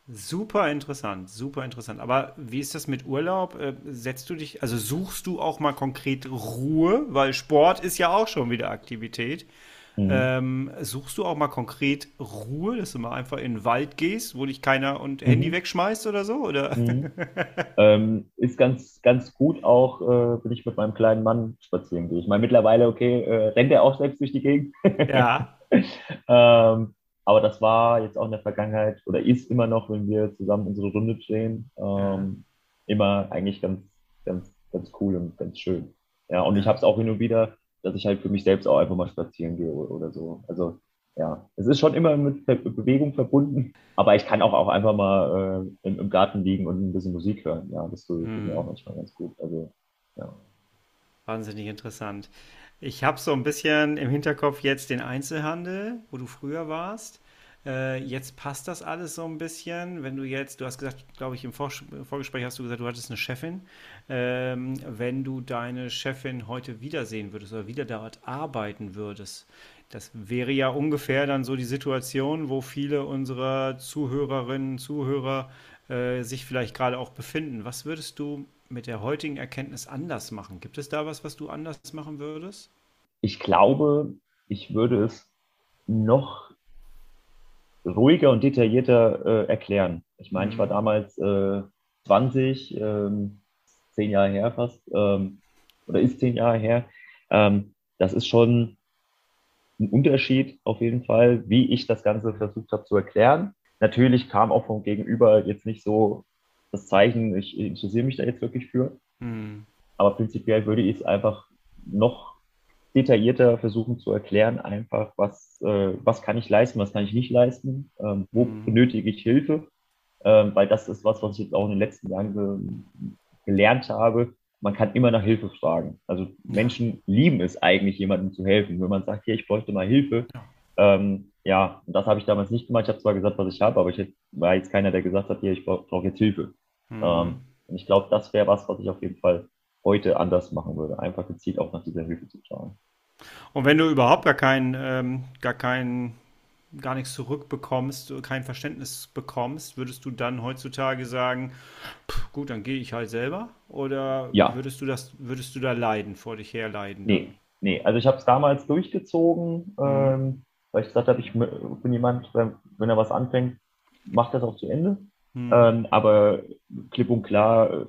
Super interessant, super interessant. Aber wie ist das mit Urlaub? Äh, Setzt du dich, also suchst du auch mal konkret Ruhe, weil Sport ist ja auch schon wieder Aktivität. Mhm. Ähm, suchst du auch mal konkret Ruhe, dass du mal einfach in den Wald gehst, wo dich keiner und Handy Mhm. wegschmeißt oder so? Oder? Mhm. Ähm, ist ganz, ganz gut auch, äh, wenn ich mit meinem kleinen Mann spazieren gehe. Ich meine, mittlerweile, okay, äh, rennt er auch selbst durch die Gegend. Ja, Ähm, aber das war jetzt auch in der Vergangenheit oder ist immer noch, wenn wir zusammen unsere Runde drehen, ähm, immer eigentlich ganz, ganz, ganz cool und ganz schön. Ja, und ich habe es auch hin und wieder, dass ich halt für mich selbst auch einfach mal spazieren gehe oder, so. Also ja, es ist schon immer mit Be Bewegung verbunden, aber ich kann auch, auch einfach mal äh, im, im Garten liegen und ein bisschen Musik hören. Ja, das tut tut mir auch Hm. manchmal ganz gut. Also ja. Wahnsinnig interessant. Ich habe so ein bisschen im Hinterkopf jetzt den Einzelhandel, wo du früher warst. Äh, jetzt passt das alles so ein bisschen. Wenn du jetzt, du hast gesagt, glaube ich, im Vor Vorgespräch hast du gesagt, du hattest eine Chefin. Ähm, wenn du deine Chefin heute wiedersehen würdest oder wieder dort arbeiten würdest, das wäre ja ungefähr dann so die Situation, wo viele unserer Zuhörerinnen, Zuhörer äh, sich vielleicht gerade auch befinden. Was würdest du mit der heutigen Erkenntnis anders machen? Gibt es da was, was du anders machen würdest? Ich glaube, ich würde es noch ruhiger und detaillierter äh, erklären. Ich meine, ich war Mhm. damals äh, 20, ähm, zehn Jahre her fast, ähm, oder ist zehn Jahre her. Ähm, das ist schon ein Unterschied auf jeden Fall, wie ich das Ganze versucht habe zu erklären. Natürlich kam auch vom Gegenüber jetzt nicht so das Zeichen, ich interessiere mich da jetzt wirklich für. Hm. Aber prinzipiell würde ich es einfach noch detaillierter versuchen zu erklären, einfach was, äh, was kann ich leisten, was kann ich nicht leisten, ähm, wo Hm. benötige ich Hilfe, ähm, weil das ist was, was ich jetzt auch in den letzten Jahren ge gelernt habe. Man kann immer nach Hilfe fragen. Also Ja, Menschen lieben es eigentlich, jemandem zu helfen. Wenn man sagt, hier, ich bräuchte mal Hilfe, ja, ähm, ja, und das habe ich damals nicht gemacht. Ich habe zwar gesagt, was ich habe, aber ich war jetzt keiner, der gesagt hat, hier, ich brauche brauch jetzt Hilfe. Ähm, hm. und ich glaube, das wäre was, was ich auf jeden Fall heute anders machen würde. Einfach gezielt auch nach dieser Hilfe zu schauen. Und wenn du überhaupt gar kein, ähm, gar kein, gar nichts zurückbekommst, kein Verständnis bekommst, würdest du dann heutzutage sagen, "Pff, gut, dann gehe ich halt selber? Oder Ja, würdest du das, würdest du da leiden, vor dich her leiden nee, nee. Also ich habe es damals durchgezogen, Hm. ähm, weil ich gesagt habe, ich bin jemand, wenn, wenn er was anfängt, macht das auch zu Ende. Hm. Ähm, aber klipp und klar,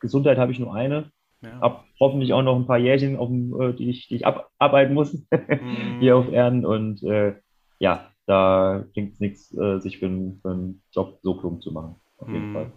Gesundheit habe ich nur eine. Ja. Hab hoffentlich auch noch ein paar Jährchen, auf dem, äh, die ich, die ich abarbeiten muss, hier auf Hm. Erden. Und äh, ja, da bringt es nichts, äh, sich für, einen- für einen Job so plump zu machen. Auf jeden Fall. Hm.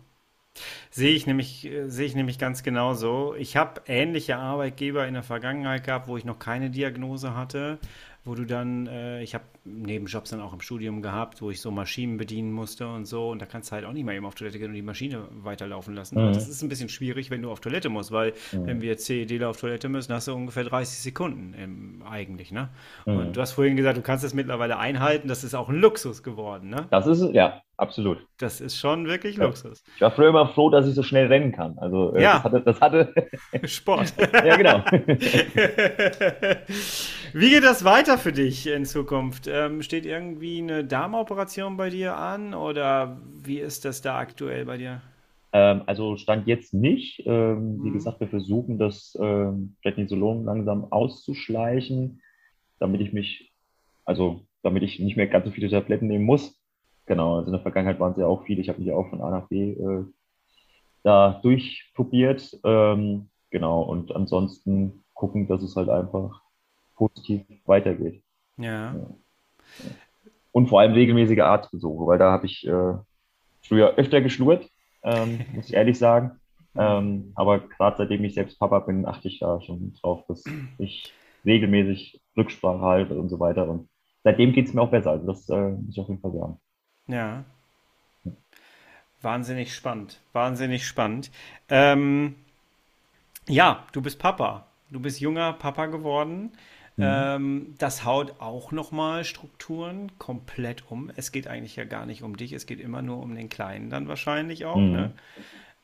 Sehe ich nämlich, äh, sehe ich nämlich ganz genauso. Ich habe ähnliche Arbeitgeber in der Vergangenheit gehabt, wo ich noch keine Diagnose hatte, wo du dann, äh, ich habe Nebenjobs dann auch im Studium gehabt, wo ich so Maschinen bedienen musste und so. Und da kannst du halt auch nicht mal eben auf Toilette gehen und die Maschine weiterlaufen lassen. Aber das Mhm. ist ein bisschen schwierig, wenn du auf Toilette musst, weil wenn Mhm. wir CEDler auf Toilette müssen, hast du ungefähr 30 Sekunden ähm, eigentlich, ne? Und Mhm. du hast vorhin gesagt, du kannst das mittlerweile einhalten. Das ist auch ein Luxus geworden, ne? Das ist, ja, absolut. Das ist schon wirklich Ja. Luxus. Ich war früher immer froh, dass ich so schnell rennen kann. Also äh, das Ja, hatte, das hatte, Sport. ja genau. Wie geht das weiter für dich in Zukunft? Ähm, steht irgendwie eine Darmoperation bei dir an oder wie ist das da aktuell bei dir? Ähm, also Stand jetzt nicht. Ähm, wie Mhm. gesagt, wir versuchen das ähm, Prednisolon langsam auszuschleichen, damit ich mich, also damit ich nicht mehr ganz so viele Tabletten nehmen muss. Genau, also in der Vergangenheit waren es ja auch viele. Ich habe mich ja auch von A nach B äh, da durchprobiert. Ähm, genau, und ansonsten gucken, dass es halt einfach positiv weitergeht. Ja. Ja. Und vor allem regelmäßige Arztbesuche, weil da habe ich äh, früher öfter geschnurrt, ähm, muss ich ehrlich sagen. Ähm, aber gerade seitdem ich selbst Papa bin, achte ich da schon drauf, dass ich regelmäßig Rücksprache halte und so weiter. Und seitdem geht es mir auch besser. Also das äh, muss ich auf jeden Fall sagen. Ja. Wahnsinnig spannend. Wahnsinnig spannend. Ähm, ja, du bist Papa. Du bist junger Papa geworden. Mhm. Ähm, das haut auch nochmal Strukturen komplett um. Es geht eigentlich ja gar nicht um dich, es geht immer nur um den Kleinen dann wahrscheinlich auch. Mhm. Ne?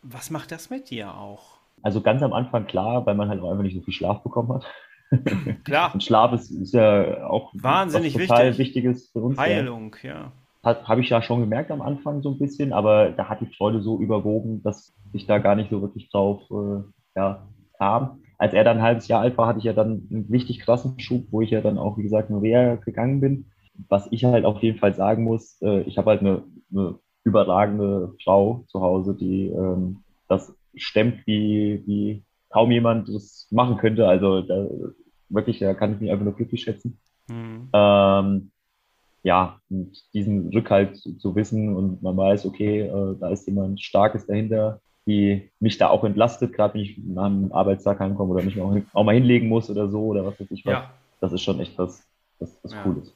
Was macht das mit dir auch? Also ganz am Anfang klar, weil man halt auch einfach nicht so viel Schlaf bekommen hat. Klar. Und Schlaf ist, ist ja auch wahnsinnig total wichtig. Wichtiges für uns. Heilung, ja. Habe ich ja schon gemerkt am Anfang so ein bisschen, aber da hat die Freude so überwogen, dass ich da gar nicht so wirklich drauf äh, ja, kam. Als er dann ein halbes Jahr alt war, hatte ich ja dann einen richtig krassen Schub, wo ich ja dann auch, wie gesagt, nur Reha gegangen bin. Was ich halt auf jeden Fall sagen muss, äh, ich habe halt eine, eine, überragende Frau zu Hause, die ähm, das stemmt, wie, wie kaum jemand das machen könnte. Also da, wirklich, da kann ich mich einfach nur glücklich schätzen. Mhm. Ähm, ja, und diesen Rückhalt zu, zu, wissen und man weiß, okay, äh, da ist jemand Starkes dahinter, die mich da auch entlastet, gerade wenn ich nach einem Arbeitstag heimkomme oder mich auch, auch, mal hinlegen muss oder so oder was weiß ich was. Ja. Das ist schon echt was, was, was ja. Cooles.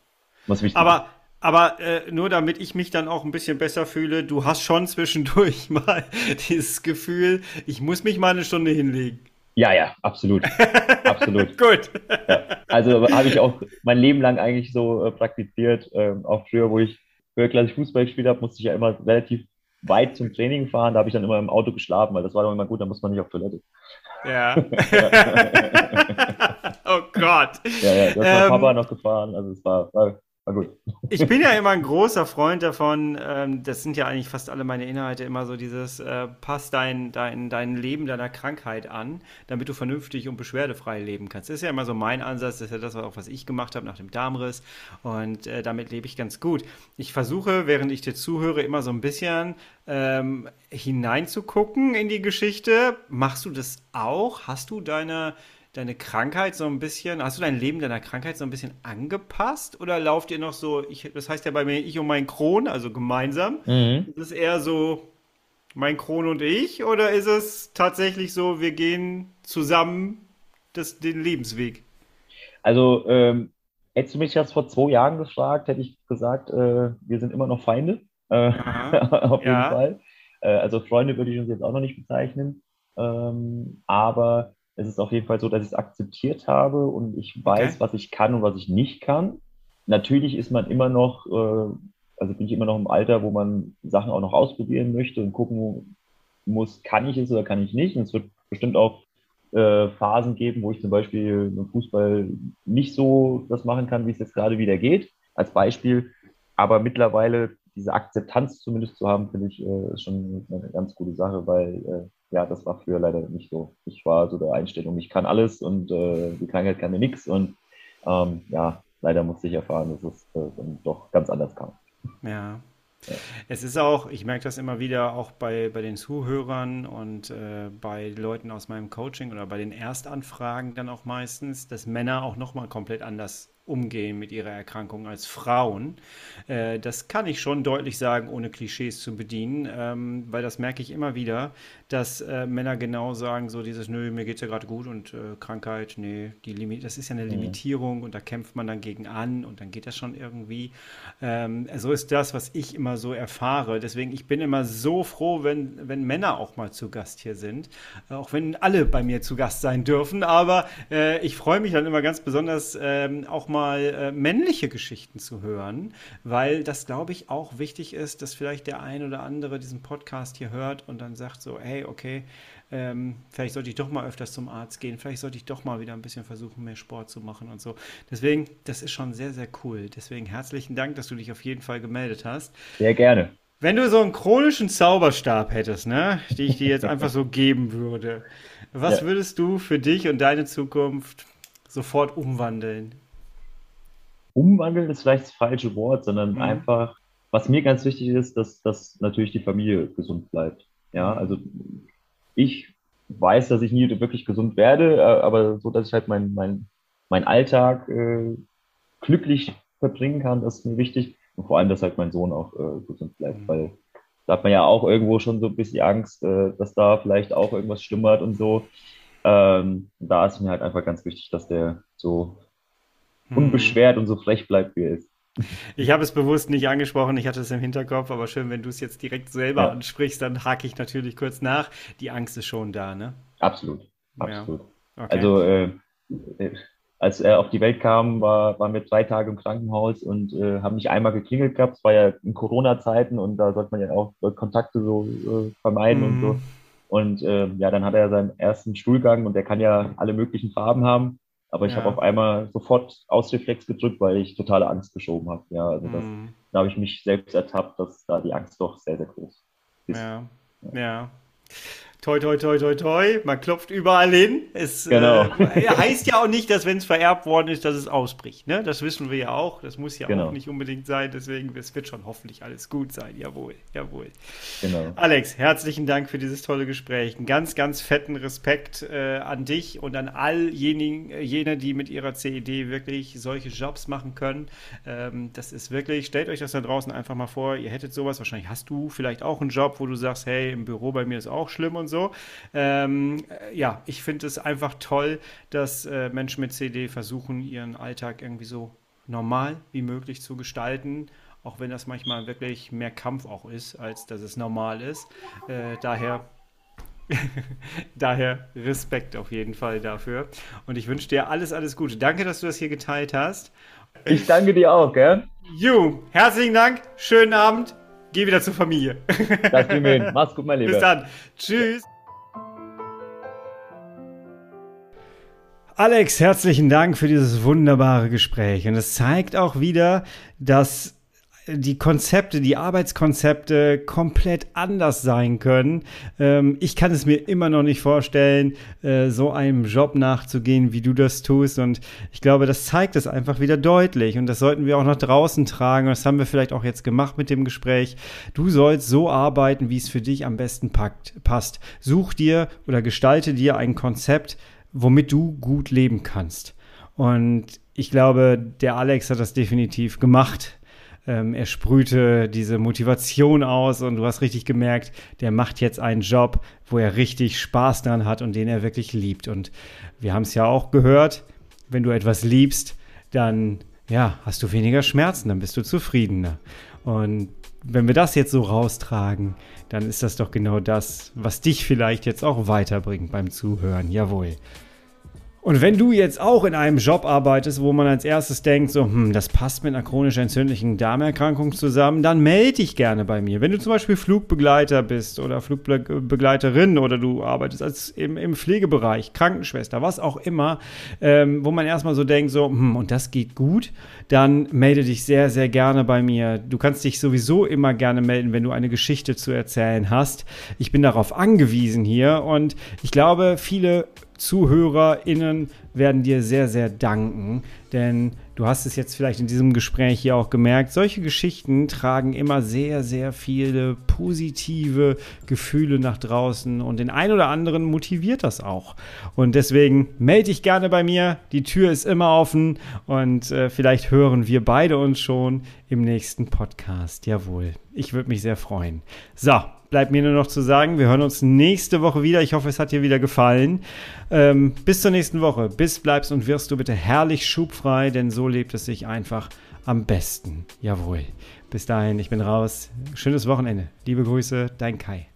Was wichtig Aber aber äh, nur damit ich mich dann auch ein bisschen besser fühle, du hast schon zwischendurch mal dieses Gefühl, ich muss mich mal eine Stunde hinlegen. Ja, ja, absolut. absolut. Gut. Ja. Also habe ich auch mein Leben lang eigentlich so äh, praktiziert. Ähm, auch früher, wo ich früher klassisch Fußball gespielt habe, musste ich ja immer relativ weit zum Training fahren. Da habe ich dann immer im Auto geschlafen, weil das war doch immer gut, da muss man nicht auf Toilette. Ja. oh Gott. Ja, ja, das war ähm, Papa noch gefahren. Also es war, war. Ich bin ja immer ein großer Freund davon, ähm, das sind ja eigentlich fast alle meine Inhalte, immer so dieses, äh, pass dein, dein, dein Leben deiner Krankheit an, damit du vernünftig und beschwerdefrei leben kannst. Das ist ja immer so mein Ansatz, das ist ja das, auch, was ich gemacht habe nach dem Darmriss und äh, damit lebe ich ganz gut. Ich versuche, während ich dir zuhöre, immer so ein bisschen ähm, hineinzugucken in die Geschichte. Machst du das auch? Hast du deine deine Krankheit so ein bisschen, hast du dein Leben deiner Krankheit so ein bisschen angepasst oder lauft ihr noch so, ich, das heißt ja bei mir ich und mein Kron, also gemeinsam, mhm. ist es eher so mein Kron und ich oder ist es tatsächlich so, wir gehen zusammen das, den Lebensweg? Also, ähm, hättest du mich jetzt vor zwei Jahren gefragt, hätte ich gesagt, äh, wir sind immer noch Feinde, äh, auf jeden ja. Fall. Äh, also Freunde würde ich uns jetzt auch noch nicht bezeichnen, ähm, aber es ist auf jeden Fall so, dass ich es akzeptiert habe und ich weiß, okay. was ich kann und was ich nicht kann. Natürlich ist man immer noch, äh, also bin ich immer noch im Alter, wo man Sachen auch noch ausprobieren möchte und gucken muss, kann ich es oder kann ich nicht. Und es wird bestimmt auch äh, Phasen geben, wo ich zum Beispiel im Fußball nicht so das machen kann, wie es jetzt gerade wieder geht, als Beispiel. Aber mittlerweile diese Akzeptanz zumindest zu haben, finde ich, äh, ist schon eine ganz gute Sache, weil äh, ja, das war früher leider nicht so. Ich war so der Einstellung, ich kann alles und äh, die Krankheit kann mir nichts. Und ähm, ja, leider musste ich erfahren, dass es äh, dann doch ganz anders kam. Ja. ja. Es ist auch, ich merke das immer wieder auch bei, bei den Zuhörern und äh, bei Leuten aus meinem Coaching oder bei den Erstanfragen dann auch meistens, dass Männer auch nochmal komplett anders umgehen mit ihrer Erkrankung als Frauen. Äh, das kann ich schon deutlich sagen, ohne Klischees zu bedienen, ähm, weil das merke ich immer wieder, dass äh, Männer genau sagen, so dieses, nö, mir geht es ja gerade gut und äh, Krankheit, nee, die Limit, das ist ja eine mhm. Limitierung und da kämpft man dann gegen an und dann geht das schon irgendwie. Ähm, so ist das, was ich immer so erfahre. Deswegen, ich bin immer so froh, wenn, wenn Männer auch mal zu Gast hier sind, auch wenn alle bei mir zu Gast sein dürfen, aber äh, ich freue mich dann immer ganz besonders ähm, auch mal mal äh, männliche Geschichten zu hören, weil das, glaube ich, auch wichtig ist, dass vielleicht der ein oder andere diesen Podcast hier hört und dann sagt so, hey, okay, ähm, vielleicht sollte ich doch mal öfters zum Arzt gehen, vielleicht sollte ich doch mal wieder ein bisschen versuchen, mehr Sport zu machen und so. Deswegen, das ist schon sehr, sehr cool. Deswegen herzlichen Dank, dass du dich auf jeden Fall gemeldet hast. Sehr gerne. Wenn du so einen chronischen Zauberstab hättest, ne, die ich dir jetzt einfach so geben würde, was ja. würdest du für dich und deine Zukunft sofort umwandeln? Umwandeln ist vielleicht das falsche Wort, sondern mhm. einfach, was mir ganz wichtig ist, dass, dass natürlich die Familie gesund bleibt. Ja, also ich weiß, dass ich nie wirklich gesund werde, äh, aber so, dass ich halt meinen mein, mein Alltag äh, glücklich verbringen kann, das ist mir wichtig. Und vor allem, dass halt mein Sohn auch äh, gesund bleibt, mhm. weil da hat man ja auch irgendwo schon so ein bisschen Angst, äh, dass da vielleicht auch irgendwas schlummert und so. Ähm, da ist mir halt einfach ganz wichtig, dass der so. Unbeschwert und so frech bleibt, wie er ist. Ich habe es bewusst nicht angesprochen, ich hatte es im Hinterkopf, aber schön, wenn du es jetzt direkt selber ja. ansprichst, dann hake ich natürlich kurz nach. Die Angst ist schon da, ne? Absolut, absolut. Ja. Okay. Also, äh, als er auf die Welt kam, war, waren wir drei Tage im Krankenhaus und äh, haben nicht einmal geklingelt gehabt. Es war ja in Corona-Zeiten und da sollte man ja auch Kontakte so äh, vermeiden mm. und so. Mhm. Und äh, ja, dann hat er seinen ersten Stuhlgang und der kann ja alle möglichen Farben haben. Aber ich ja. habe auf einmal sofort Ausreflex gedrückt, weil ich totale Angst geschoben habe. Ja, also das, mm. da habe ich mich selbst ertappt, dass da die Angst doch sehr, sehr groß ist. Ja, ja. Toi, toi, toi, toi, toi, man klopft überall hin. Es genau. äh, heißt ja auch nicht, dass wenn es vererbt worden ist, dass es ausbricht. Ne? Das wissen wir ja auch. Das muss ja genau. auch nicht unbedingt sein. Deswegen, es wird schon hoffentlich alles gut sein. Jawohl, jawohl. Genau. Alex, herzlichen Dank für dieses tolle Gespräch. Einen ganz, ganz fetten Respekt äh, an dich und an all jene, jene, die mit ihrer CED wirklich solche Jobs machen können. Ähm, das ist wirklich, stellt euch das da draußen einfach mal vor. Ihr hättet sowas, wahrscheinlich hast du vielleicht auch einen Job, wo du sagst, hey, im Büro bei mir ist auch schlimm und so so. Ähm, ja, ich finde es einfach toll, dass äh, Menschen mit CD versuchen, ihren Alltag irgendwie so normal wie möglich zu gestalten, auch wenn das manchmal wirklich mehr Kampf auch ist, als dass es normal ist. Äh, daher Daher Respekt auf jeden Fall dafür. Und ich wünsche dir alles, alles Gute. Danke, dass du das hier geteilt hast. Ich danke dir auch, gell? Ju, herzlichen Dank. Schönen Abend. Geh wieder zur Familie. Wir hin. Mach's gut, mein Lieber. Bis dann. Tschüss. Alex, herzlichen Dank für dieses wunderbare Gespräch. Und es zeigt auch wieder, dass die Konzepte, die Arbeitskonzepte komplett anders sein können. Ähm, ich kann es mir immer noch nicht vorstellen, äh, so einem Job nachzugehen, wie du das tust. Und ich glaube, das zeigt es einfach wieder deutlich. Und das sollten wir auch nach draußen tragen. Und das haben wir vielleicht auch jetzt gemacht mit dem Gespräch. Du sollst so arbeiten, wie es für dich am besten packt, passt. Such dir oder gestalte dir ein Konzept, womit du gut leben kannst. Und ich glaube, der Alex hat das definitiv gemacht. Ähm, er sprühte diese Motivation aus und du hast richtig gemerkt, der macht jetzt einen Job, wo er richtig Spaß dran hat und den er wirklich liebt. Und wir haben es ja auch gehört, wenn du etwas liebst, dann ja, hast du weniger Schmerzen, dann bist du zufriedener. Und wenn wir das jetzt so raustragen, dann ist das doch genau das, was dich vielleicht jetzt auch weiterbringt beim Zuhören. Jawohl. Und wenn du jetzt auch in einem Job arbeitest, wo man als erstes denkt, so, hm, das passt mit einer chronisch entzündlichen Darmerkrankung zusammen, dann melde dich gerne bei mir. Wenn du zum Beispiel Flugbegleiter bist oder Flugbegleiterin oder du arbeitest als im, im Pflegebereich, Krankenschwester, was auch immer, ähm, wo man erstmal so denkt, so, hm, und das geht gut, dann melde dich sehr, sehr gerne bei mir. Du kannst dich sowieso immer gerne melden, wenn du eine Geschichte zu erzählen hast. Ich bin darauf angewiesen hier und ich glaube, viele ZuhörerInnen werden dir sehr, sehr danken, denn du hast es jetzt vielleicht in diesem Gespräch hier auch gemerkt, solche Geschichten tragen immer sehr, sehr viele positive Gefühle nach draußen und den einen oder anderen motiviert das auch. Und deswegen melde dich gerne bei mir, die Tür ist immer offen und äh, vielleicht hören wir beide uns schon im nächsten Podcast. Jawohl, ich würde mich sehr freuen. So, bleibt mir nur noch zu sagen, wir hören uns nächste Woche wieder. Ich hoffe, es hat dir wieder gefallen. Ähm, bis zur nächsten Woche. Bis bleibst und wirst du bitte herrlich schubfrei, denn so lebt es sich einfach am besten. Jawohl. Bis dahin, ich bin raus. Schönes Wochenende. Liebe Grüße, dein Kai.